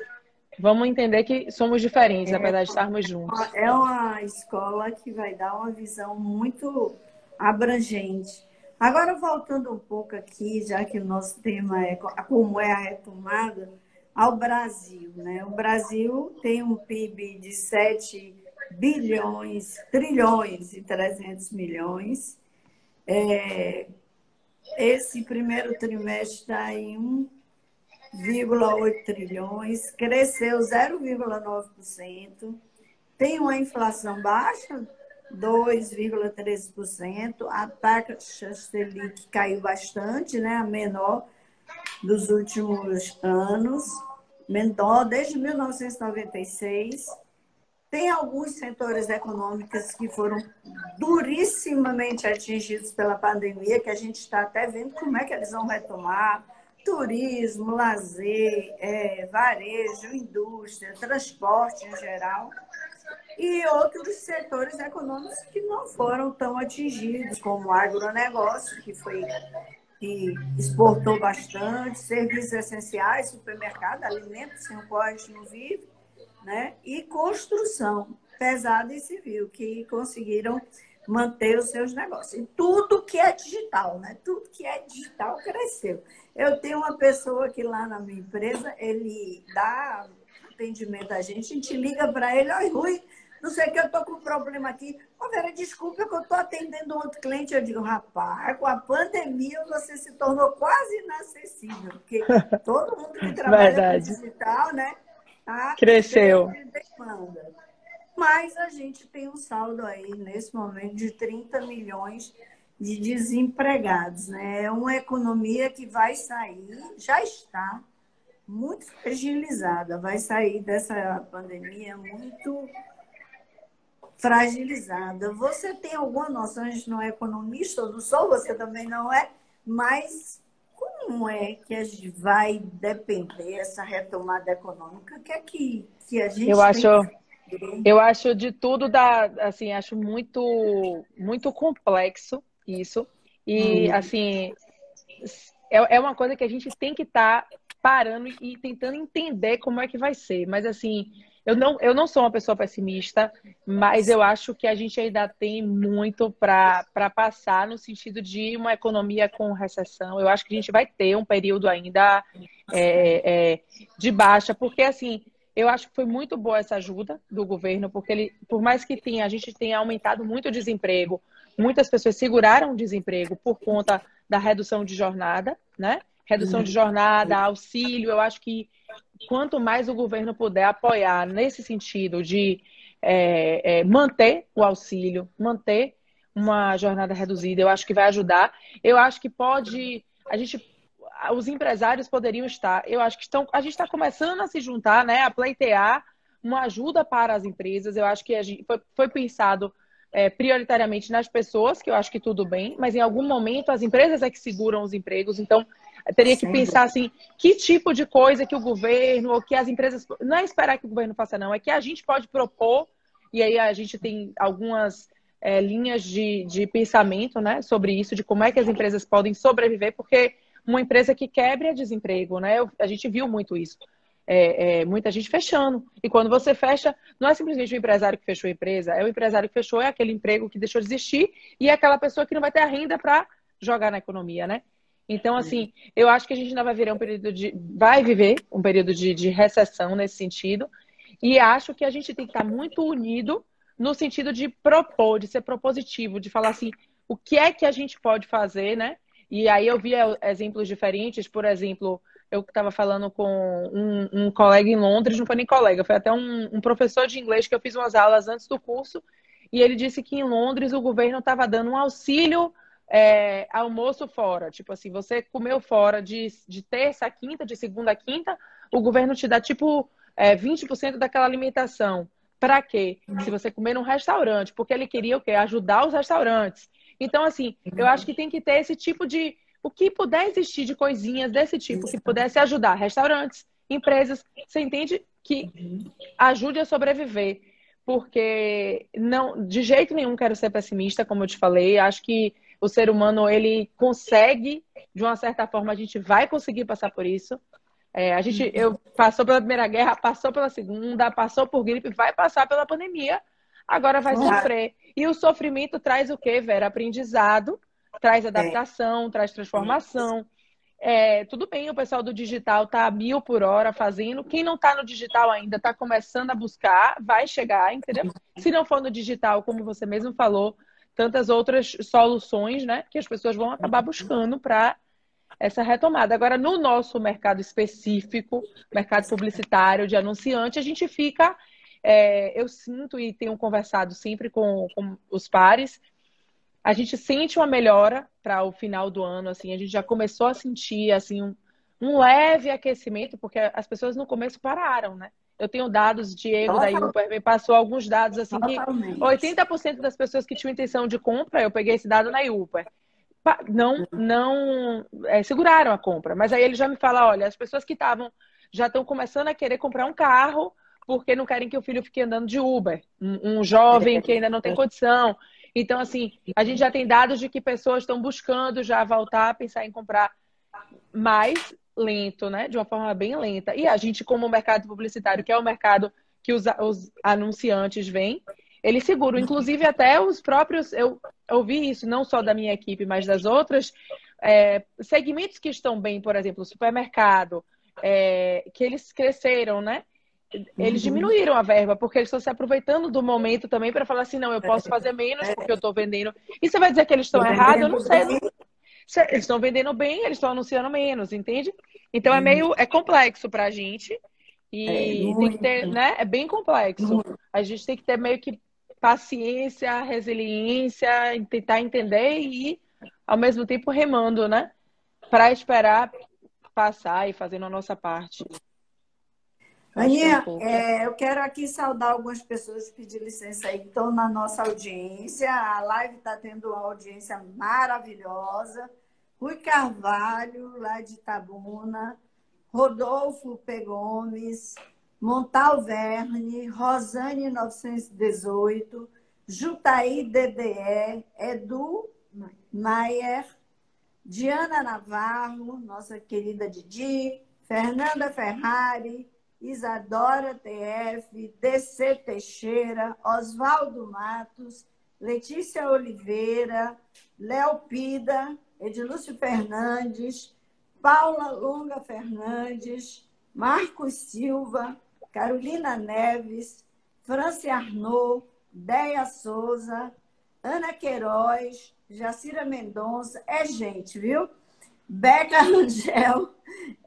vamos entender que somos diferentes, é, apesar de estarmos juntos. É uma escola que vai dar uma visão muito abrangente. Agora, voltando um pouco aqui, já que o nosso tema é como é a retomada, ao Brasil. Né? O Brasil tem um PIB de 7 bilhões, trilhões e 300 milhões. É, esse primeiro trimestre está em 1,8 trilhões, cresceu 0,9%, tem uma inflação baixa, 2,13%, a taxa Selic caiu bastante, né, a menor dos últimos anos, menor desde 1996. Tem alguns setores econômicos que foram durissimamente atingidos pela pandemia, que a gente está até vendo como é que eles vão retomar. Turismo, lazer, é, varejo, indústria, transporte em geral. E outros setores econômicos que não foram tão atingidos, como o agronegócio, que foi que exportou bastante, serviços essenciais, supermercado, alimentos sem o qual a gente não vive né? e construção pesada e civil, que conseguiram manter os seus negócios. E tudo que é digital, né? Tudo que é digital cresceu. Eu tenho uma pessoa que lá na minha empresa, ele dá atendimento a gente, a gente liga para ele, oi, Rui, não sei o que, eu estou com um problema aqui. Ô, Vera, desculpa que eu estou atendendo um outro cliente. Eu digo, rapaz, com a pandemia você se tornou quase inacessível, porque todo mundo que trabalha Verdade. com digital, né? Tá? Cresceu. Mas a gente tem um saldo aí, nesse momento, de 30 milhões de desempregados. Né? É uma economia que vai sair, já está muito fragilizada, vai sair dessa pandemia muito fragilizada. Você tem alguma noção, a gente não é economista, eu não sou, você também não é, mas como é que a gente vai depender essa retomada econômica? Que é que, que a gente eu acho eu acho de tudo da assim acho muito muito complexo isso e hum. assim é, é uma coisa que a gente tem que estar tá parando e tentando entender como é que vai ser mas assim eu não, eu não sou uma pessoa pessimista, mas eu acho que a gente ainda tem muito para passar no sentido de uma economia com recessão. Eu acho que a gente vai ter um período ainda é, é, de baixa, porque assim, eu acho que foi muito boa essa ajuda do governo, porque ele, por mais que tenha, a gente tenha aumentado muito o desemprego, muitas pessoas seguraram o desemprego por conta da redução de jornada, né? Redução de jornada, auxílio, eu acho que quanto mais o governo puder apoiar nesse sentido de é, é, manter o auxílio, manter uma jornada reduzida, eu acho que vai ajudar. Eu acho que pode. A gente. Os empresários poderiam estar. Eu acho que estão. A gente está começando a se juntar, né? A pleitear uma ajuda para as empresas. Eu acho que gente, foi, foi pensado é, prioritariamente nas pessoas, que eu acho que tudo bem, mas em algum momento as empresas é que seguram os empregos. Então, teria que Sim. pensar assim, que tipo de coisa que o governo ou que as empresas. Não é esperar que o governo faça, não, é que a gente pode propor, e aí a gente tem algumas é, linhas de, de pensamento né, sobre isso, de como é que as empresas podem sobreviver, porque uma empresa que quebra é desemprego, né? A gente viu muito isso. É, é, muita gente fechando. E quando você fecha, não é simplesmente o empresário que fechou a empresa, é o empresário que fechou, é aquele emprego que deixou de existir e é aquela pessoa que não vai ter a renda para jogar na economia, né? Então, assim, eu acho que a gente ainda vai viver um período de. vai viver um período de, de recessão nesse sentido. E acho que a gente tem que estar muito unido no sentido de propor, de ser propositivo, de falar assim, o que é que a gente pode fazer, né? E aí eu vi exemplos diferentes, por exemplo, eu estava falando com um, um, colega em Londres, não foi nem colega, foi até um, um, professor de inglês que eu fiz umas aulas antes do curso, e ele disse que em Londres o governo estava dando um auxílio é, almoço fora. Tipo assim, você comeu fora de, de terça a quinta, de segunda a quinta, o governo te dá tipo é, 20% daquela alimentação. Para quê? Se você comer num restaurante, porque ele queria o quê? Ajudar os restaurantes. Então, assim, eu acho que tem que ter esse tipo de. O que puder existir de coisinhas desse tipo que pudesse ajudar restaurantes, empresas, você entende? Que ajude a sobreviver. Porque não, de jeito nenhum quero ser pessimista, como eu te falei. Acho que o ser humano ele consegue, de uma certa forma, a gente vai conseguir passar por isso. É, a gente eu passou pela primeira guerra, passou pela segunda, passou por gripe, vai passar pela pandemia, agora vai sofrer. E o sofrimento traz o quê, Vera? Aprendizado, traz é. adaptação, é. traz transformação. É, tudo bem, o pessoal do digital está a mil por hora fazendo. Quem não está no digital ainda está começando a buscar, vai chegar, entendeu? Se não for no digital, como você mesmo falou, tantas outras soluções, né, que as pessoas vão acabar buscando para essa retomada. Agora, no nosso mercado específico, mercado publicitário de anunciante, a gente fica, é, eu sinto e tenho conversado sempre com, com os pares, a gente sente uma melhora para o final do ano, assim, a gente já começou a sentir assim um, um leve aquecimento, porque as pessoas no começo pararam, né? Eu tenho dados, Diego da Uber me passou alguns dados assim que 80% das pessoas que tinham intenção de compra, eu peguei esse dado na Uber, não não é, seguraram a compra. Mas aí ele já me fala, olha, as pessoas que estavam já estão começando a querer comprar um carro porque não querem que o filho fique andando de Uber, um, um jovem que ainda não tem condição. Então, assim, a gente já tem dados de que pessoas estão buscando já voltar a pensar em comprar mais lento, né? De uma forma bem lenta. E a gente, como mercado publicitário, que é o mercado que os, os anunciantes vêm, eles seguram. Inclusive, até os próprios. Eu ouvi isso não só da minha equipe, mas das outras. É, segmentos que estão bem, por exemplo, supermercado, é, que eles cresceram, né? Eles uhum. diminuíram a verba, porque eles estão se aproveitando do momento também para falar assim: não, eu posso fazer menos porque eu estou vendendo. E você vai dizer que eles estão errados? Eu não sei. Eles estão vendendo bem, eles estão anunciando menos, entende? Então é meio é complexo para a gente e é tem que ter, né? É bem complexo. A gente tem que ter meio que paciência, resiliência, tentar entender e ao mesmo tempo remando, né? Para esperar passar e fazendo a nossa parte. Aninha, é, eu quero aqui saudar algumas pessoas, pedir licença aí, que estão na nossa audiência. A live está tendo uma audiência maravilhosa. Rui Carvalho, lá de Itabuna, Rodolfo P. Gomes, Montal Verne, Rosane 918, Jutaí DDE, Edu Maier, Diana Navarro, nossa querida Didi, Fernanda Ferrari, Isadora TF, DC Teixeira, Oswaldo Matos, Letícia Oliveira, Léo Pida, Edilúcio Fernandes, Paula Longa Fernandes, Marcos Silva, Carolina Neves, Franci Arnaud, Deia Souza, Ana Queiroz, Jacira Mendonça, é gente, viu? Beca Rangel,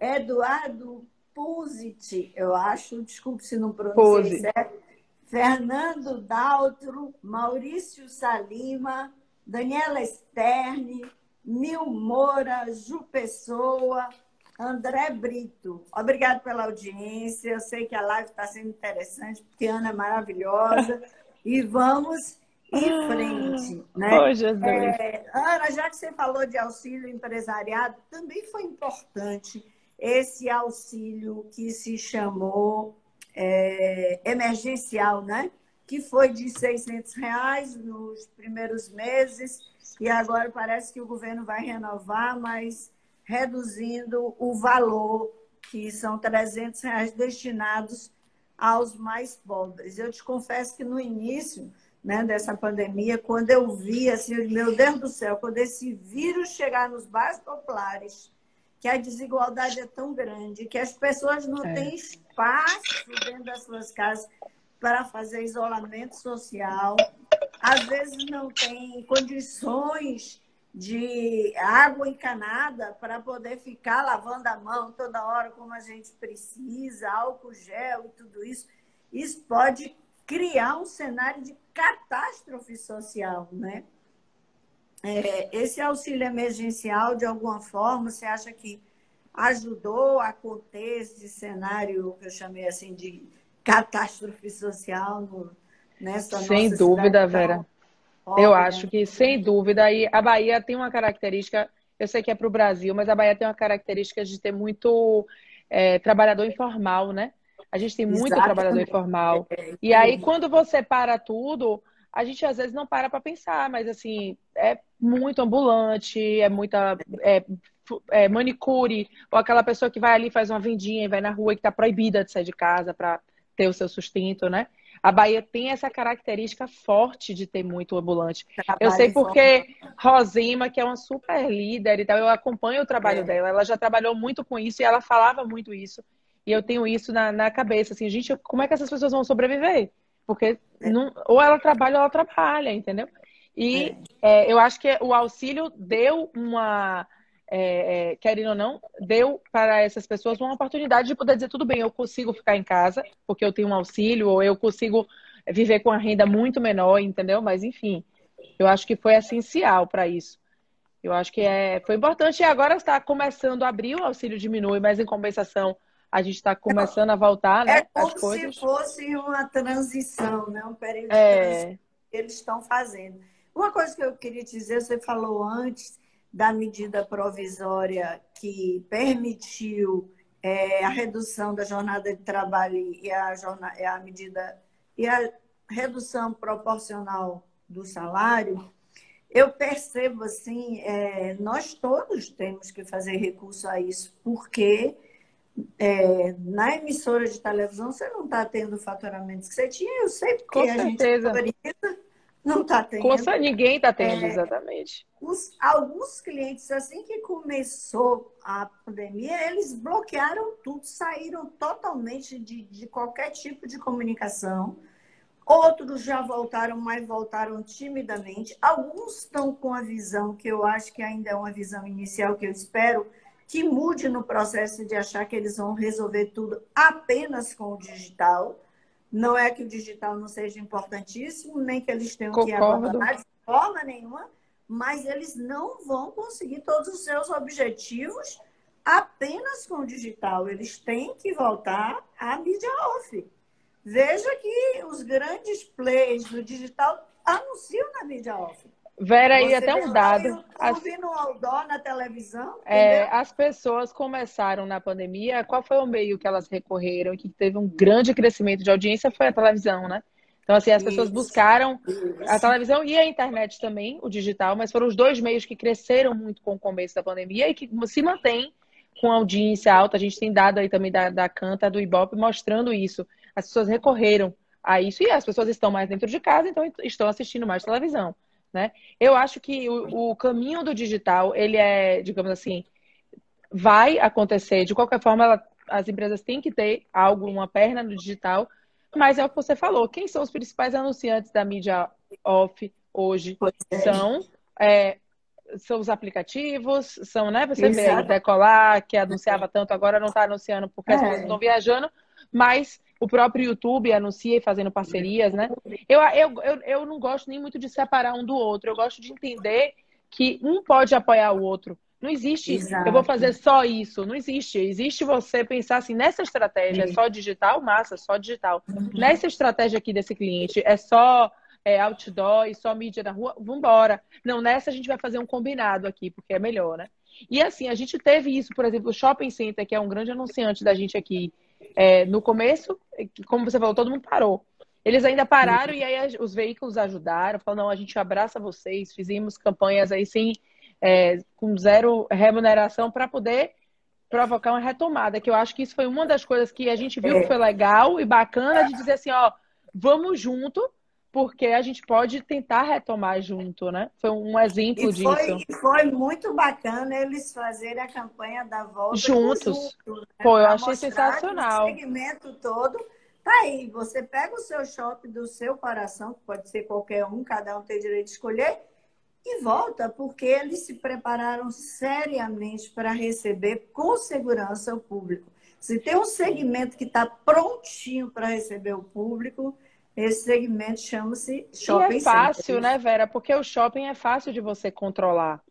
Eduardo Puzit, eu acho, desculpe se não pronunciei certo. Fernando Daltro, Maurício Salima, Daniela Sterne, Nil Moura, Ju Pessoa, André Brito. Obrigado pela audiência. Eu sei que a live está sendo interessante, porque a Ana é maravilhosa. E vamos em frente. Né? Oh, Jesus. É, Ana, já que você falou de auxílio empresariado, também foi importante esse auxílio que se chamou é, emergencial, né? que foi de 600 reais nos primeiros meses e agora parece que o governo vai renovar, mas reduzindo o valor, que são 300 reais destinados aos mais pobres. Eu te confesso que no início né, dessa pandemia, quando eu vi, assim, meu Deus do céu, quando esse vírus chegar nos bairros populares, que a desigualdade é tão grande, que as pessoas não é. têm espaço dentro das suas casas para fazer isolamento social, às vezes não tem condições de água encanada para poder ficar lavando a mão toda hora como a gente precisa, álcool gel e tudo isso. Isso pode criar um cenário de catástrofe social, né? É, esse auxílio emergencial, de alguma forma, você acha que ajudou a conter esse cenário que eu chamei assim de catástrofe social no, nessa Sem dúvida, Vera. Eu acho que, sem dúvida, e a Bahia tem uma característica, eu sei que é para o Brasil, mas a Bahia tem uma característica de ter muito é, trabalhador informal, né? A gente tem muito Exatamente. trabalhador informal. É, e aí, quando você para tudo, a gente às vezes não para para pensar, mas assim, é muito ambulante, é muita é, é, manicure, ou aquela pessoa que vai ali faz uma vendinha e vai na rua e que está proibida de sair de casa para ter o seu sustento, né? A Bahia tem essa característica forte de ter muito ambulante. Eu sei porque Rosima, que é uma super líder e tal, eu acompanho o trabalho é. dela. Ela já trabalhou muito com isso e ela falava muito isso. E eu tenho isso na, na cabeça, assim, gente, como é que essas pessoas vão sobreviver? Porque é. não, ou ela trabalha ou ela trabalha, entendeu? E é. É, eu acho que o auxílio deu uma é, é, querendo ou não, deu para essas pessoas uma oportunidade de poder dizer, tudo bem, eu consigo ficar em casa, porque eu tenho um auxílio, ou eu consigo viver com a renda muito menor, entendeu? Mas, enfim, eu acho que foi essencial para isso. Eu acho que é, foi importante e agora está começando a abrir, o auxílio diminui, mas em compensação a gente está começando a voltar, né? É como se fosse uma transição, né? Um período é... que eles estão fazendo. Uma coisa que eu queria dizer, você falou antes da medida provisória que permitiu é, a redução da jornada de trabalho e a, jornada, a medida e a redução proporcional do salário, eu percebo assim, é, nós todos temos que fazer recurso a isso, porque é, na emissora de televisão você não está tendo o faturamento que você tinha, eu sei porque Com a certeza. gente não está tendo. Coça, ninguém está tendo, é, exatamente. Os, alguns clientes, assim que começou a pandemia, eles bloquearam tudo, saíram totalmente de, de qualquer tipo de comunicação. Outros já voltaram, mas voltaram timidamente. Alguns estão com a visão, que eu acho que ainda é uma visão inicial, que eu espero que mude no processo de achar que eles vão resolver tudo apenas com o digital não é que o digital não seja importantíssimo, nem que eles tenham Concordo. que abandonar de forma nenhuma, mas eles não vão conseguir todos os seus objetivos apenas com o digital. Eles têm que voltar à mídia off. Veja que os grandes players do digital anunciam na mídia off. Vera, aí até um dado. YouTube, as... no outdoor, na televisão. É, as pessoas começaram na pandemia. Qual foi o meio que elas recorreram que teve um grande crescimento de audiência? Foi a televisão, né? Então, assim, as pessoas buscaram isso. a televisão e a internet também, o digital, mas foram os dois meios que cresceram muito com o começo da pandemia e que se mantém com audiência alta. A gente tem dado aí também da, da Canta, do Ibope, mostrando isso. As pessoas recorreram a isso e as pessoas estão mais dentro de casa, então estão assistindo mais televisão. Né? Eu acho que o, o caminho do digital, ele é, digamos assim, vai acontecer. De qualquer forma, ela, as empresas têm que ter algo, uma perna no digital, mas é o que você falou. Quem são os principais anunciantes da mídia off hoje? É. São, é, são os aplicativos, são, né? Você Exato. vê, o Decolar, que anunciava tanto, agora não está anunciando porque as é. pessoas estão viajando, mas o próprio YouTube anuncia e fazendo parcerias, né? Eu, eu, eu, eu não gosto nem muito de separar um do outro. Eu gosto de entender que um pode apoiar o outro. Não existe, Exato. eu vou fazer só isso. Não existe. Existe você pensar assim, nessa estratégia, é só digital, massa, só digital. Uhum. Nessa estratégia aqui desse cliente, é só é, outdoor e só mídia na rua, vambora. Não, nessa a gente vai fazer um combinado aqui, porque é melhor, né? E assim, a gente teve isso, por exemplo, o Shopping Center, que é um grande anunciante da gente aqui, é, no começo, como você falou, todo mundo parou. Eles ainda pararam e aí os veículos ajudaram, falaram, não, a gente abraça vocês, fizemos campanhas aí sem, é, com zero remuneração para poder provocar uma retomada, que eu acho que isso foi uma das coisas que a gente viu que foi legal e bacana de dizer assim, ó, vamos junto, porque a gente pode tentar retomar junto, né? Foi um exemplo e foi, disso. Foi muito bacana eles fazerem a campanha da volta juntos. Junto, né? Pô, eu achei sensacional. O segmento todo tá aí. Você pega o seu shopping do seu coração, que pode ser qualquer um, cada um tem direito de escolher, e volta, porque eles se prepararam seriamente para receber com segurança o público. Se tem um segmento que está prontinho para receber o público, esse segmento chama-se shopping. E é fácil, center. né, Vera? Porque o shopping é fácil de você controlar.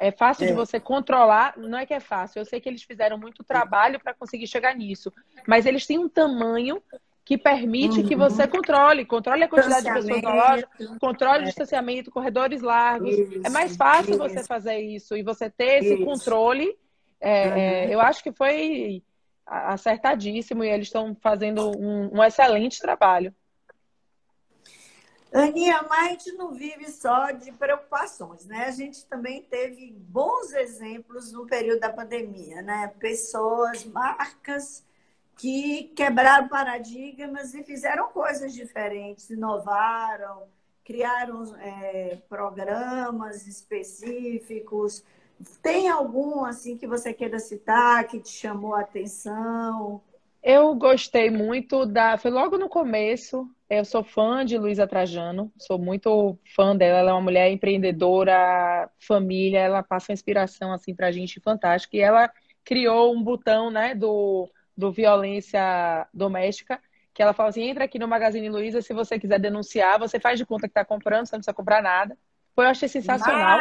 É fácil é. de você controlar, não é que é fácil. Eu sei que eles fizeram muito trabalho para conseguir chegar nisso, mas eles têm um tamanho que permite uhum. que você controle, controle a quantidade de pessoas na loja, controle o é. distanciamento, corredores largos. Isso, é mais fácil isso. você fazer isso e você ter esse isso. controle. É, uhum. eu acho que foi acertadíssimo e eles estão fazendo um, um excelente trabalho. Aninha, mas a gente não vive só de preocupações, né? A gente também teve bons exemplos no período da pandemia, né? Pessoas, marcas que quebraram paradigmas e fizeram coisas diferentes, inovaram, criaram é, programas específicos. Tem algum assim que você queira citar que te chamou a atenção? Eu gostei muito da. Foi logo no começo. Eu sou fã de Luísa Trajano, sou muito fã dela. Ela é uma mulher empreendedora, família, ela passa uma inspiração assim pra gente fantástica. E ela criou um botão, né, do, do violência doméstica, que ela fala assim: entra aqui no Magazine Luiza, se você quiser denunciar, você faz de conta que está comprando, você não precisa comprar nada. Foi, eu achei sensacional.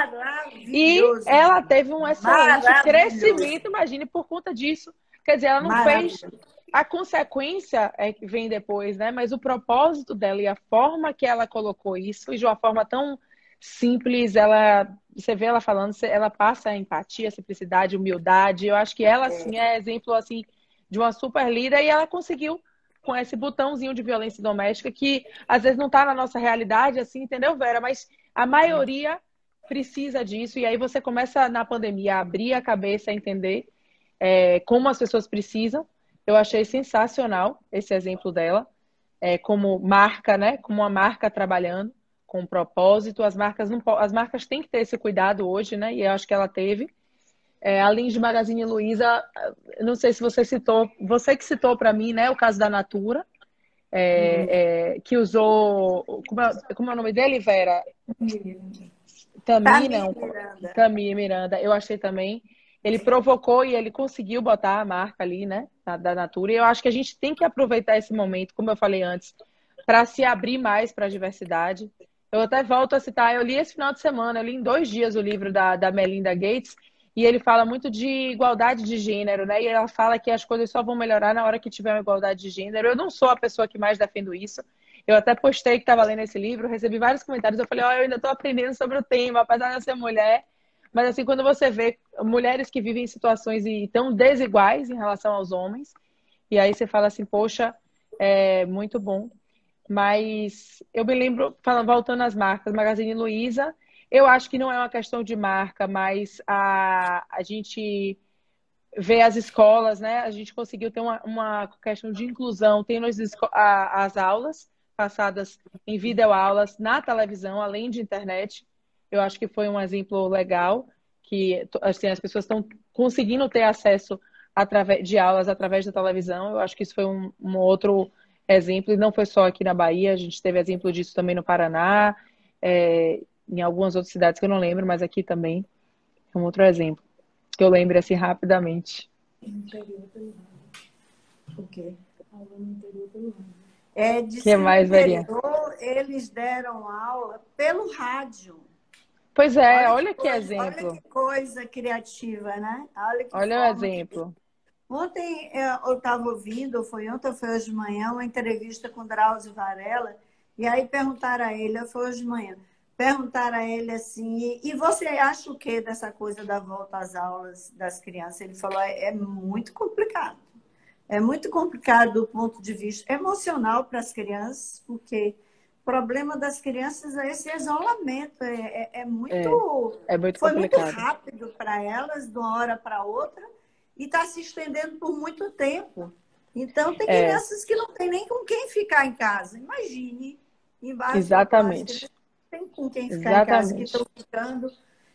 E ela teve um excelente crescimento, imagine, por conta disso. Quer dizer, ela não fez a consequência é que vem depois, né? Mas o propósito dela e a forma que ela colocou isso, e de uma forma tão simples, ela você vê ela falando, ela passa empatia, simplicidade, humildade. Eu acho que ela assim é exemplo assim de uma super líder e ela conseguiu com esse botãozinho de violência doméstica que às vezes não está na nossa realidade assim, entendeu, Vera? Mas a maioria precisa disso e aí você começa na pandemia a abrir a cabeça, a entender é, como as pessoas precisam eu achei sensacional esse exemplo dela, é, como marca, né? Como uma marca trabalhando com propósito. As marcas não, as marcas têm que ter esse cuidado hoje, né? E eu acho que ela teve. É, além de Magazine Luiza, não sei se você citou, você que citou para mim, né? O caso da Natura, é, uhum. é, que usou. Como é, como é, o nome dele, Vera? Tami, não. Miranda. Tami Miranda. Eu achei também ele provocou e ele conseguiu botar a marca ali, né, da Natura. E eu acho que a gente tem que aproveitar esse momento, como eu falei antes, para se abrir mais para a diversidade. Eu até volto a citar, eu li esse final de semana, eu li em dois dias o livro da, da Melinda Gates, e ele fala muito de igualdade de gênero, né? E ela fala que as coisas só vão melhorar na hora que tiver uma igualdade de gênero. Eu não sou a pessoa que mais defendo isso. Eu até postei que estava lendo esse livro, recebi vários comentários. Eu falei, ó, oh, eu ainda estou aprendendo sobre o tema, apesar de eu ser mulher. Mas assim, quando você vê mulheres que vivem em situações tão desiguais em relação aos homens, e aí você fala assim, poxa, é muito bom. Mas eu me lembro, falando, voltando às marcas, Magazine Luiza, eu acho que não é uma questão de marca, mas a, a gente vê as escolas, né? A gente conseguiu ter uma, uma questão de inclusão, a, as aulas passadas em videoaulas na televisão, além de internet. Eu acho que foi um exemplo legal, que assim, as pessoas estão conseguindo ter acesso através de aulas através da televisão. Eu acho que isso foi um, um outro exemplo, e não foi só aqui na Bahia, a gente teve exemplo disso também no Paraná. É, em algumas outras cidades que eu não lembro, mas aqui também é um outro exemplo que eu lembro assim rapidamente. O quê? Aula no interior pelo É, de que mais, interior, eles deram aula pelo rádio. Pois é, olha, olha que, coisa, exemplo. Olha que coisa criativa, né? Olha, olha o exemplo. Ontem eu estava ouvindo, foi ontem ou foi hoje de manhã, uma entrevista com Drauzio Varela, e aí perguntaram a ele, foi hoje de manhã, perguntaram a ele assim, e você acha o que dessa coisa da volta às aulas das crianças? Ele falou, é, é muito complicado. É muito complicado do ponto de vista emocional para as crianças, porque problema das crianças é esse isolamento. É, é, é muito, é, é muito foi muito rápido para elas, de uma hora para outra, e está se estendendo por muito tempo. Então, tem é. crianças que não tem nem com quem ficar em casa. Imagine. Embaixo Exatamente tem com quem ficar Exatamente. em casa, que estão ficando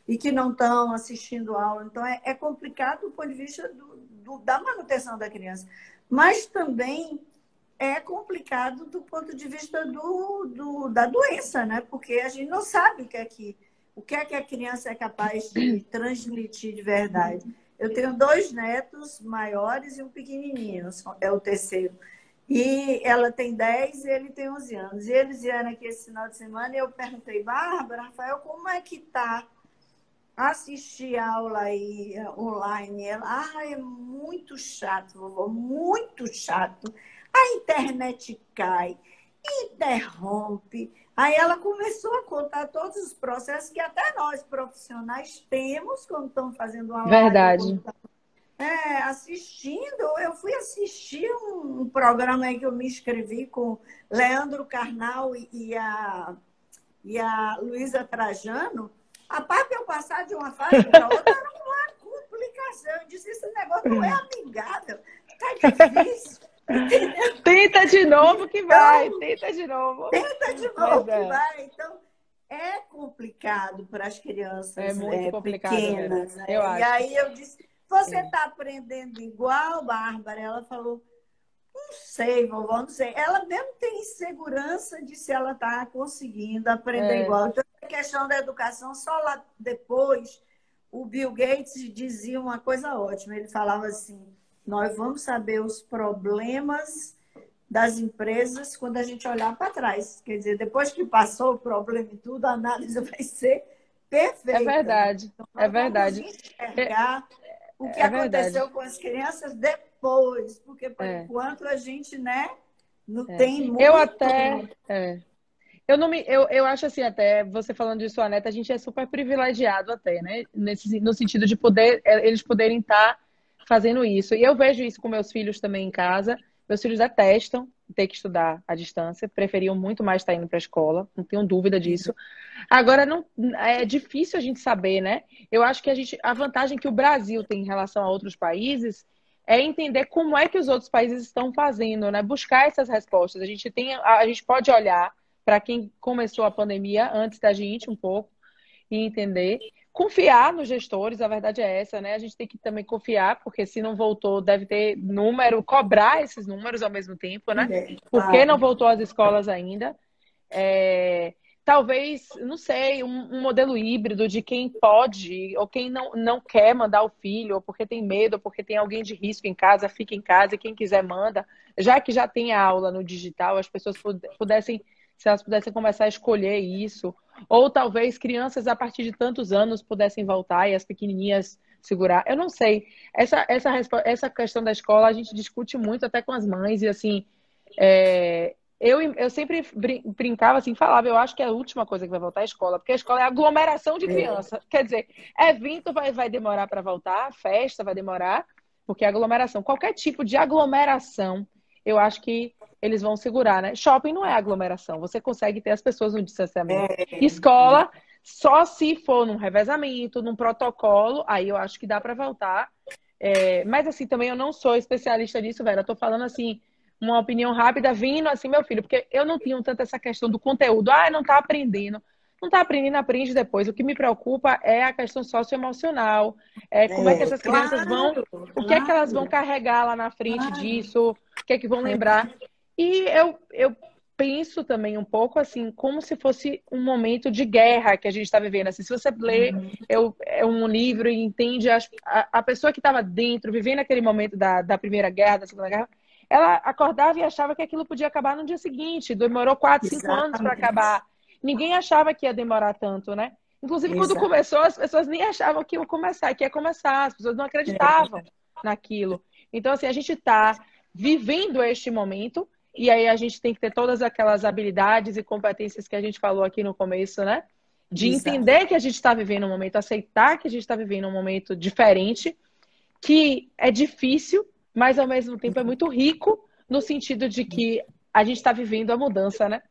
e que não estão assistindo aula. Então, é, é complicado do ponto de vista do, do, da manutenção da criança. Mas também é complicado do ponto de vista do, do, da doença, né? Porque a gente não sabe o que é que, o que é que a criança é capaz de transmitir de verdade. Eu tenho dois netos maiores e um pequenininho, é o terceiro. E ela tem 10 e ele tem 11 anos. E eles vieram aqui esse final de semana e eu perguntei, Bárbara, Rafael, como é que tá assistir aula aí eh, online? Ela, ah, é muito chato, vovô, muito chato. A internet cai, interrompe. Aí ela começou a contar todos os processos que até nós profissionais temos quando estamos fazendo uma Verdade. live. Verdade é, assistindo, eu fui assistir um, programa aí que eu me inscrevi com Leandro Carnal e a, e a Luísa Trajano. A parte eu passar de uma fase para outra era uma complicação. Eu disse, esse negócio não é amigável, tá difícil. Tenta de novo que vai, então, tenta de novo. Tenta de novo é. que vai. Então, é complicado para as crianças é muito é, complicado, pequenas. Né? Eu e aí eu disse, você está aprendendo igual, Bárbara? Ela falou, não sei, vovó, não sei. Ela mesmo tem insegurança de se ela está conseguindo aprender é. igual. Então, a questão da educação, só lá depois, o Bill Gates dizia uma coisa ótima. Ele falava assim, nós vamos saber os problemas das empresas quando a gente olhar para trás. Quer dizer, depois que passou o problema e tudo, a análise vai ser perfeita. É verdade, então, é verdade. enxergar o que é aconteceu verdade. com as crianças depois, porque por é. enquanto a gente, né, não é. tem muito. Eu até. É. Eu, não me, eu, eu acho assim, até você falando de sua neta, a gente é super privilegiado até, né? Nesse, no sentido de poder, é, eles poderem estar tá fazendo isso. E eu vejo isso com meus filhos também em casa. Meus filhos detestam ter que estudar à distância, preferiam muito mais estar indo para a escola, não tenho dúvida disso. Agora, não, é difícil a gente saber, né? Eu acho que a, gente, a vantagem que o Brasil tem em relação a outros países é entender como é que os outros países estão fazendo, né? Buscar essas respostas. A gente, tem, a gente pode olhar para quem começou a pandemia antes da gente um pouco e entender confiar nos gestores, a verdade é essa, né? A gente tem que também confiar, porque se não voltou, deve ter número, cobrar esses números ao mesmo tempo, né? É, Por que não voltou às escolas ainda? É, talvez, não sei, um, um, modelo híbrido de quem pode ou quem não, não quer mandar o filho, ou porque tem medo, ou porque tem alguém de risco em casa, fica em casa e quem quiser manda. Já que já tem a aula no digital, as pessoas pudessem se elas pudessem começar a escolher isso. Ou talvez crianças a partir de tantos anos pudessem voltar e as pequenininhas segurar. Eu não sei. Essa, essa, essa questão da escola a gente discute muito até com as mães e assim. É, eu, eu sempre brincava assim, falava, eu acho que é a última coisa que vai voltar à escola, porque a escola é aglomeração de criança. É. Quer dizer, evento vai, vai demorar para voltar, festa vai demorar, porque é aglomeração. Qualquer tipo de aglomeração, eu acho que eles vão segurar, né? Shopping não é aglomeração, você consegue ter as pessoas no distanciamento. É. Escola, só se for num revezamento, num protocolo, aí eu acho que dá para voltar. É, mas assim, também eu não sou especialista nisso, velho. Eu tô falando assim, uma opinião rápida vindo assim, meu filho, porque eu não tinha tanto essa questão do conteúdo. Ah, não tá aprendendo. Não tá aprendendo, aprende depois. O que me preocupa é a questão socioemocional. É, como é, é que essas crianças vão. O que é que elas vão carregar lá na frente claro. disso? O que é que vão lembrar? E eu, eu penso também um pouco assim, como se fosse um momento de guerra que a gente está vivendo. Assim, se você lê uhum. eu, é um livro e entende a, a pessoa que estava dentro, vivendo aquele momento da, da Primeira Guerra, da Segunda Guerra, ela acordava e achava que aquilo podia acabar no dia seguinte. Demorou quatro, cinco anos para acabar. Ninguém achava que ia demorar tanto, né? Inclusive, Exato. quando começou, as pessoas nem achavam que ia começar, que ia começar. As pessoas não acreditavam é. naquilo. Então, assim, a gente está vivendo este momento e aí a gente tem que ter todas aquelas habilidades e competências que a gente falou aqui no começo, né? De Exato. entender que a gente está vivendo um momento, aceitar que a gente está vivendo um momento diferente, que é difícil, mas ao mesmo tempo é muito rico no sentido de que a gente está vivendo a mudança, né?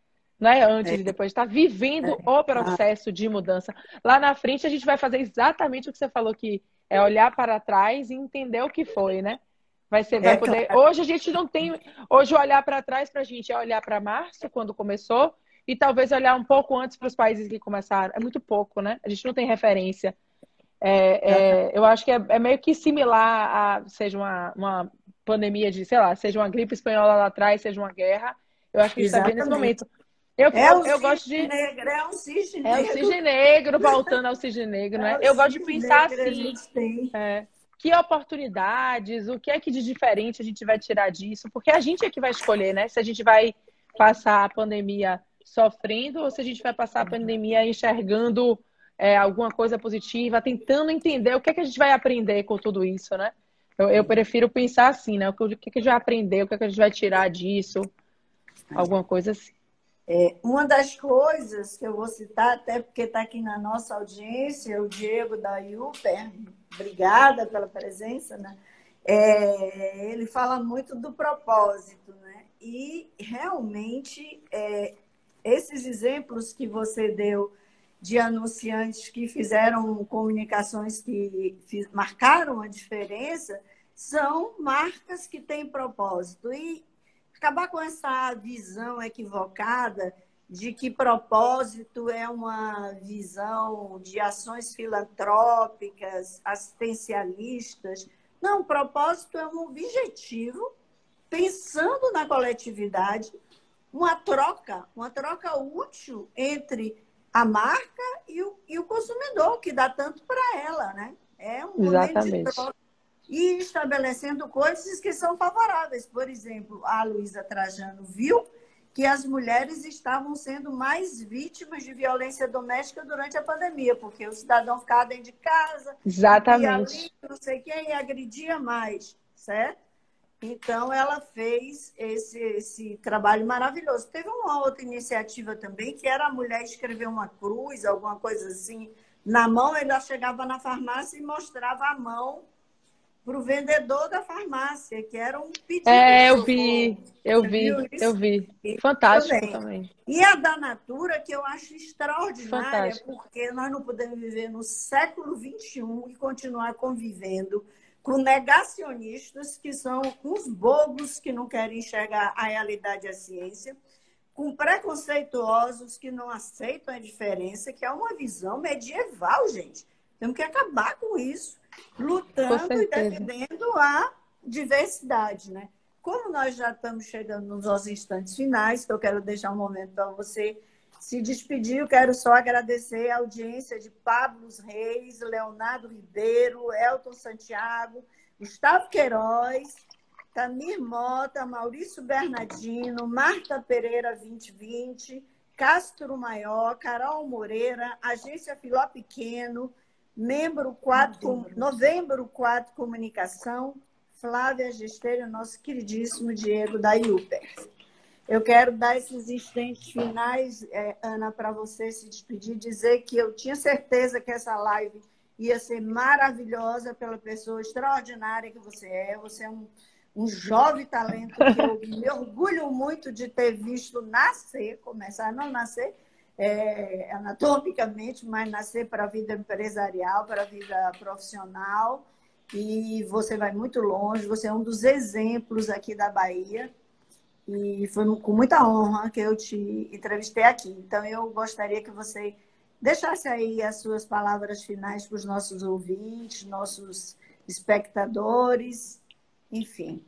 Não é antes é. e depois, está vivendo é. o processo de mudança. Lá na frente a gente vai fazer exatamente o que você falou que é olhar para trás e entender o que foi, né? Vai ser, vai é, poder. Claro. Hoje a gente não tem. Hoje olhar para trás para a gente é olhar para março, quando começou, e talvez olhar um pouco antes para os países que começaram. É muito pouco, né? A gente não tem referência. É, é, eu acho que é, é, meio que similar a seja uma, uma pandemia de, sei lá, seja uma gripe espanhola lá atrás, seja uma guerra. Eu acho que a gente está vendo nesse momento. Eu, é eu, eu gosto de. Negro, é um cisne negro. É o cisne negro, voltando ao cisne negro, né? É eu gosto de pensar assim. É, que oportunidades, o que é que de diferente a gente vai tirar disso? Porque a gente é que vai escolher, né? Se a gente vai passar a pandemia sofrendo ou se a gente vai passar a pandemia enxergando é, alguma coisa positiva, tentando entender o que é que a gente vai aprender com tudo isso, né? Eu, eu prefiro pensar assim, né? O que, o que, é que a gente vai aprender, o que, é que a gente vai tirar disso, alguma coisa assim. É, uma das coisas que eu vou citar, até porque está aqui na nossa audiência, o Diego da Uper, obrigada pela presença, né? É, ele fala muito do propósito, né? E realmente é, esses exemplos que você deu de anunciantes que fizeram comunicações que marcaram a diferença são marcas que têm propósito e acabar com essa visão equivocada de que propósito é uma visão de ações filantrópicas, assistencialistas. Não, propósito é um objetivo pensando na coletividade, uma troca, uma troca útil entre a marca e o, e o consumidor, que dá tanto para ela, né? É um Exatamente. momento de troca. E estabelecendo coisas que são favoráveis. Por exemplo, a Luísa Trajano viu que as mulheres estavam sendo mais vítimas de violência doméstica durante a pandemia, porque o cidadão ficava dentro de casa, Exatamente. Ali, não sei quem, e agredia mais, certo? Então, ela fez esse, esse trabalho maravilhoso. Teve uma outra iniciativa também, que era a mulher escrever uma cruz, alguma coisa assim, na mão, ela chegava na farmácia e mostrava a mão para o vendedor da farmácia, que era um pedido. É, eu vi, eu vi, eu vi. Fantástico também. também. E a da Natura, que eu acho extraordinária, Fantástico. porque nós não podemos viver no século XXI e continuar convivendo com negacionistas, que são uns bobos que não querem enxergar a realidade e a ciência, com preconceituosos que não aceitam a diferença, que é uma visão medieval, gente. Temos que acabar com isso lutando e defendendo a diversidade, né? Como nós já estamos chegando nos instantes finais, que eu quero deixar um momento para você se despedir, eu quero só agradecer a audiência de Pablo Reis, Leonardo Ribeiro, Elton Santiago, Gustavo Queiroz, Tamir Mota, Maurício Bernardino, Marta Pereira 2020, Castro Maior, Carol Moreira, Agência Filó Pequeno, Membro 4, novembro 4 Comunicação, Flávia Gesteira, nosso queridíssimo Diego da Iuper. Eu quero dar esses instantes finais, é, Ana, para você se despedir, dizer que eu tinha certeza que essa live ia ser maravilhosa pela pessoa extraordinária que você é. Você é um, um jovem talento que eu me orgulho muito de ter visto nascer, começar a não nascer é, anatomicamente, mas nascer para a vida empresarial, para a vida profissional. E você vai muito longe, você é um dos exemplos aqui da Bahia. E foi com muita honra que eu te entrevistei aqui. Então, eu gostaria que você deixasse aí as suas palavras finais para os nossos ouvintes, nossos espectadores, enfim.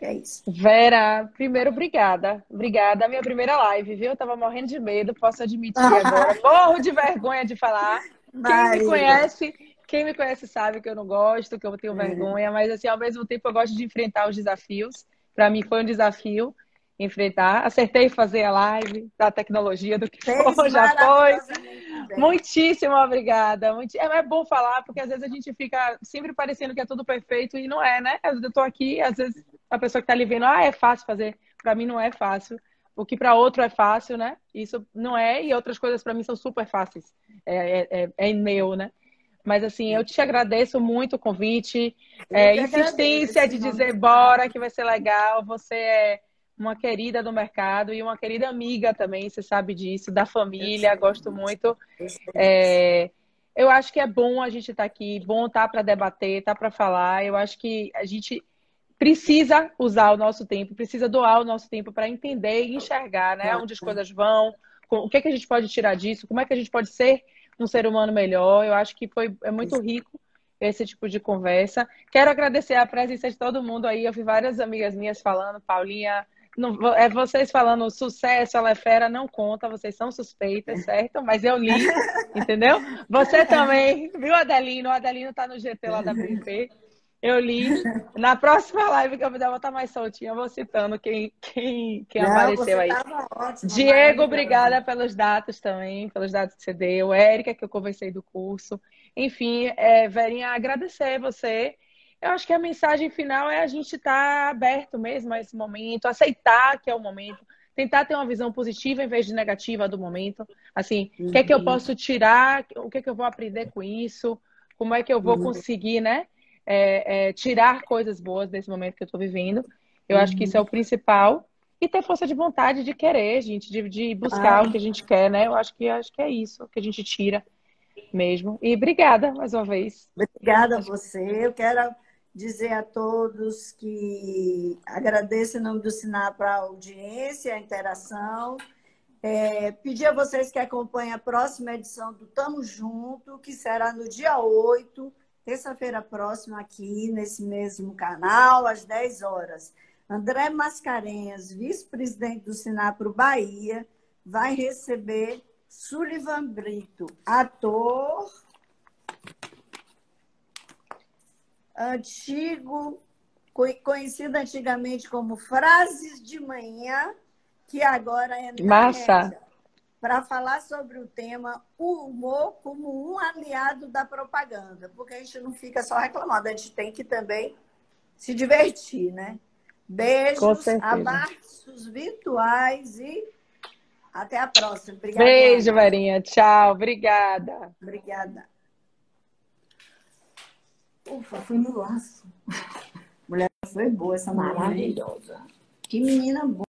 É isso. Vera, primeiro, obrigada. Obrigada. Minha primeira live, viu? Eu tava morrendo de medo, posso admitir agora. Morro de vergonha de falar. Quem me conhece, quem me conhece sabe que eu não gosto, que eu tenho é. vergonha, mas assim, ao mesmo tempo eu gosto de enfrentar os desafios. Para mim foi um desafio enfrentar. Acertei fazer a live da tecnologia do que for, já foi. Muitíssimo obrigada. É, é bom falar, porque às vezes a gente fica sempre parecendo que é tudo perfeito e não é, né? Eu estou aqui, às vezes a pessoa que está ali vendo, ah, é fácil fazer. Para mim não é fácil. O que para outro é fácil, né? Isso não é, e outras coisas para mim são super fáceis. É, é, é, é meu, né? Mas assim, eu te agradeço muito o convite, é, insistência agradeço, de dizer bora, que vai ser legal. Você é uma querida do mercado e uma querida amiga também, você sabe disso, da família, gosto muito. É, eu acho que é bom a gente estar tá aqui, bom estar tá para debater, estar tá para falar. Eu acho que a gente precisa usar o nosso tempo, precisa doar o nosso tempo para entender e enxergar, né, onde as coisas vão, o que, é que a gente pode tirar disso, como é que a gente pode ser um ser humano melhor. Eu acho que foi é muito rico esse tipo de conversa. Quero agradecer a presença de todo mundo aí. Eu vi várias amigas minhas falando, Paulinha, não, é vocês falando sucesso, ela é fera, não conta, vocês são suspeitas, certo? Mas eu li, entendeu? Você também, viu, Adelino? O Adelino tá no GT lá da BP. Eu li. Na próxima live que eu vou estar mais soltinha, eu vou citando quem, quem, quem não, apareceu aí. Ótimo, Diego, obrigada pelos dados também, pelos dados que você deu. Érica, que eu conversei do curso. Enfim, é, Verinha, agradecer você eu acho que a mensagem final é a gente estar tá aberto mesmo a esse momento, aceitar que é o momento, tentar ter uma visão positiva em vez de negativa do momento. Assim, o uhum. que é que eu uhum. posso tirar? O que é que eu vou aprender com isso? Como é que eu vou uhum. conseguir, né? É, é, tirar coisas boas desse momento que eu estou vivendo. Eu uhum. acho que isso é o uhum. principal. E ter força de vontade de querer, gente, de, de buscar ah. o que a gente quer, né? Eu acho que acho que é isso que a gente tira mesmo. E obrigada mais uma vez. Obrigada a você. Eu quero dizer a todos que agradeço em nome do Sinap a audiência, a interação. É, pedir a vocês que acompanhem a próxima edição do Tamo Junto, que será no dia 8, terça-feira próxima, aqui nesse mesmo canal, às 10 horas. André Mascarenhas, vice-presidente do Sinapro Bahia, vai receber Sullivan Brito, ator antigo, conhecido antigamente como Frases de Manhã, que agora é Massa. para falar sobre o tema o humor como um aliado da propaganda, porque a gente não fica só reclamando, a gente tem que também se divertir, né? Beijos, abraços virtuais e até a próxima. Obrigada. Beijo, Marinha. Tchau. Obrigada. Obrigada. Ufa, foi no laço. Mulher foi boa essa maravilhosa. Que menina boa.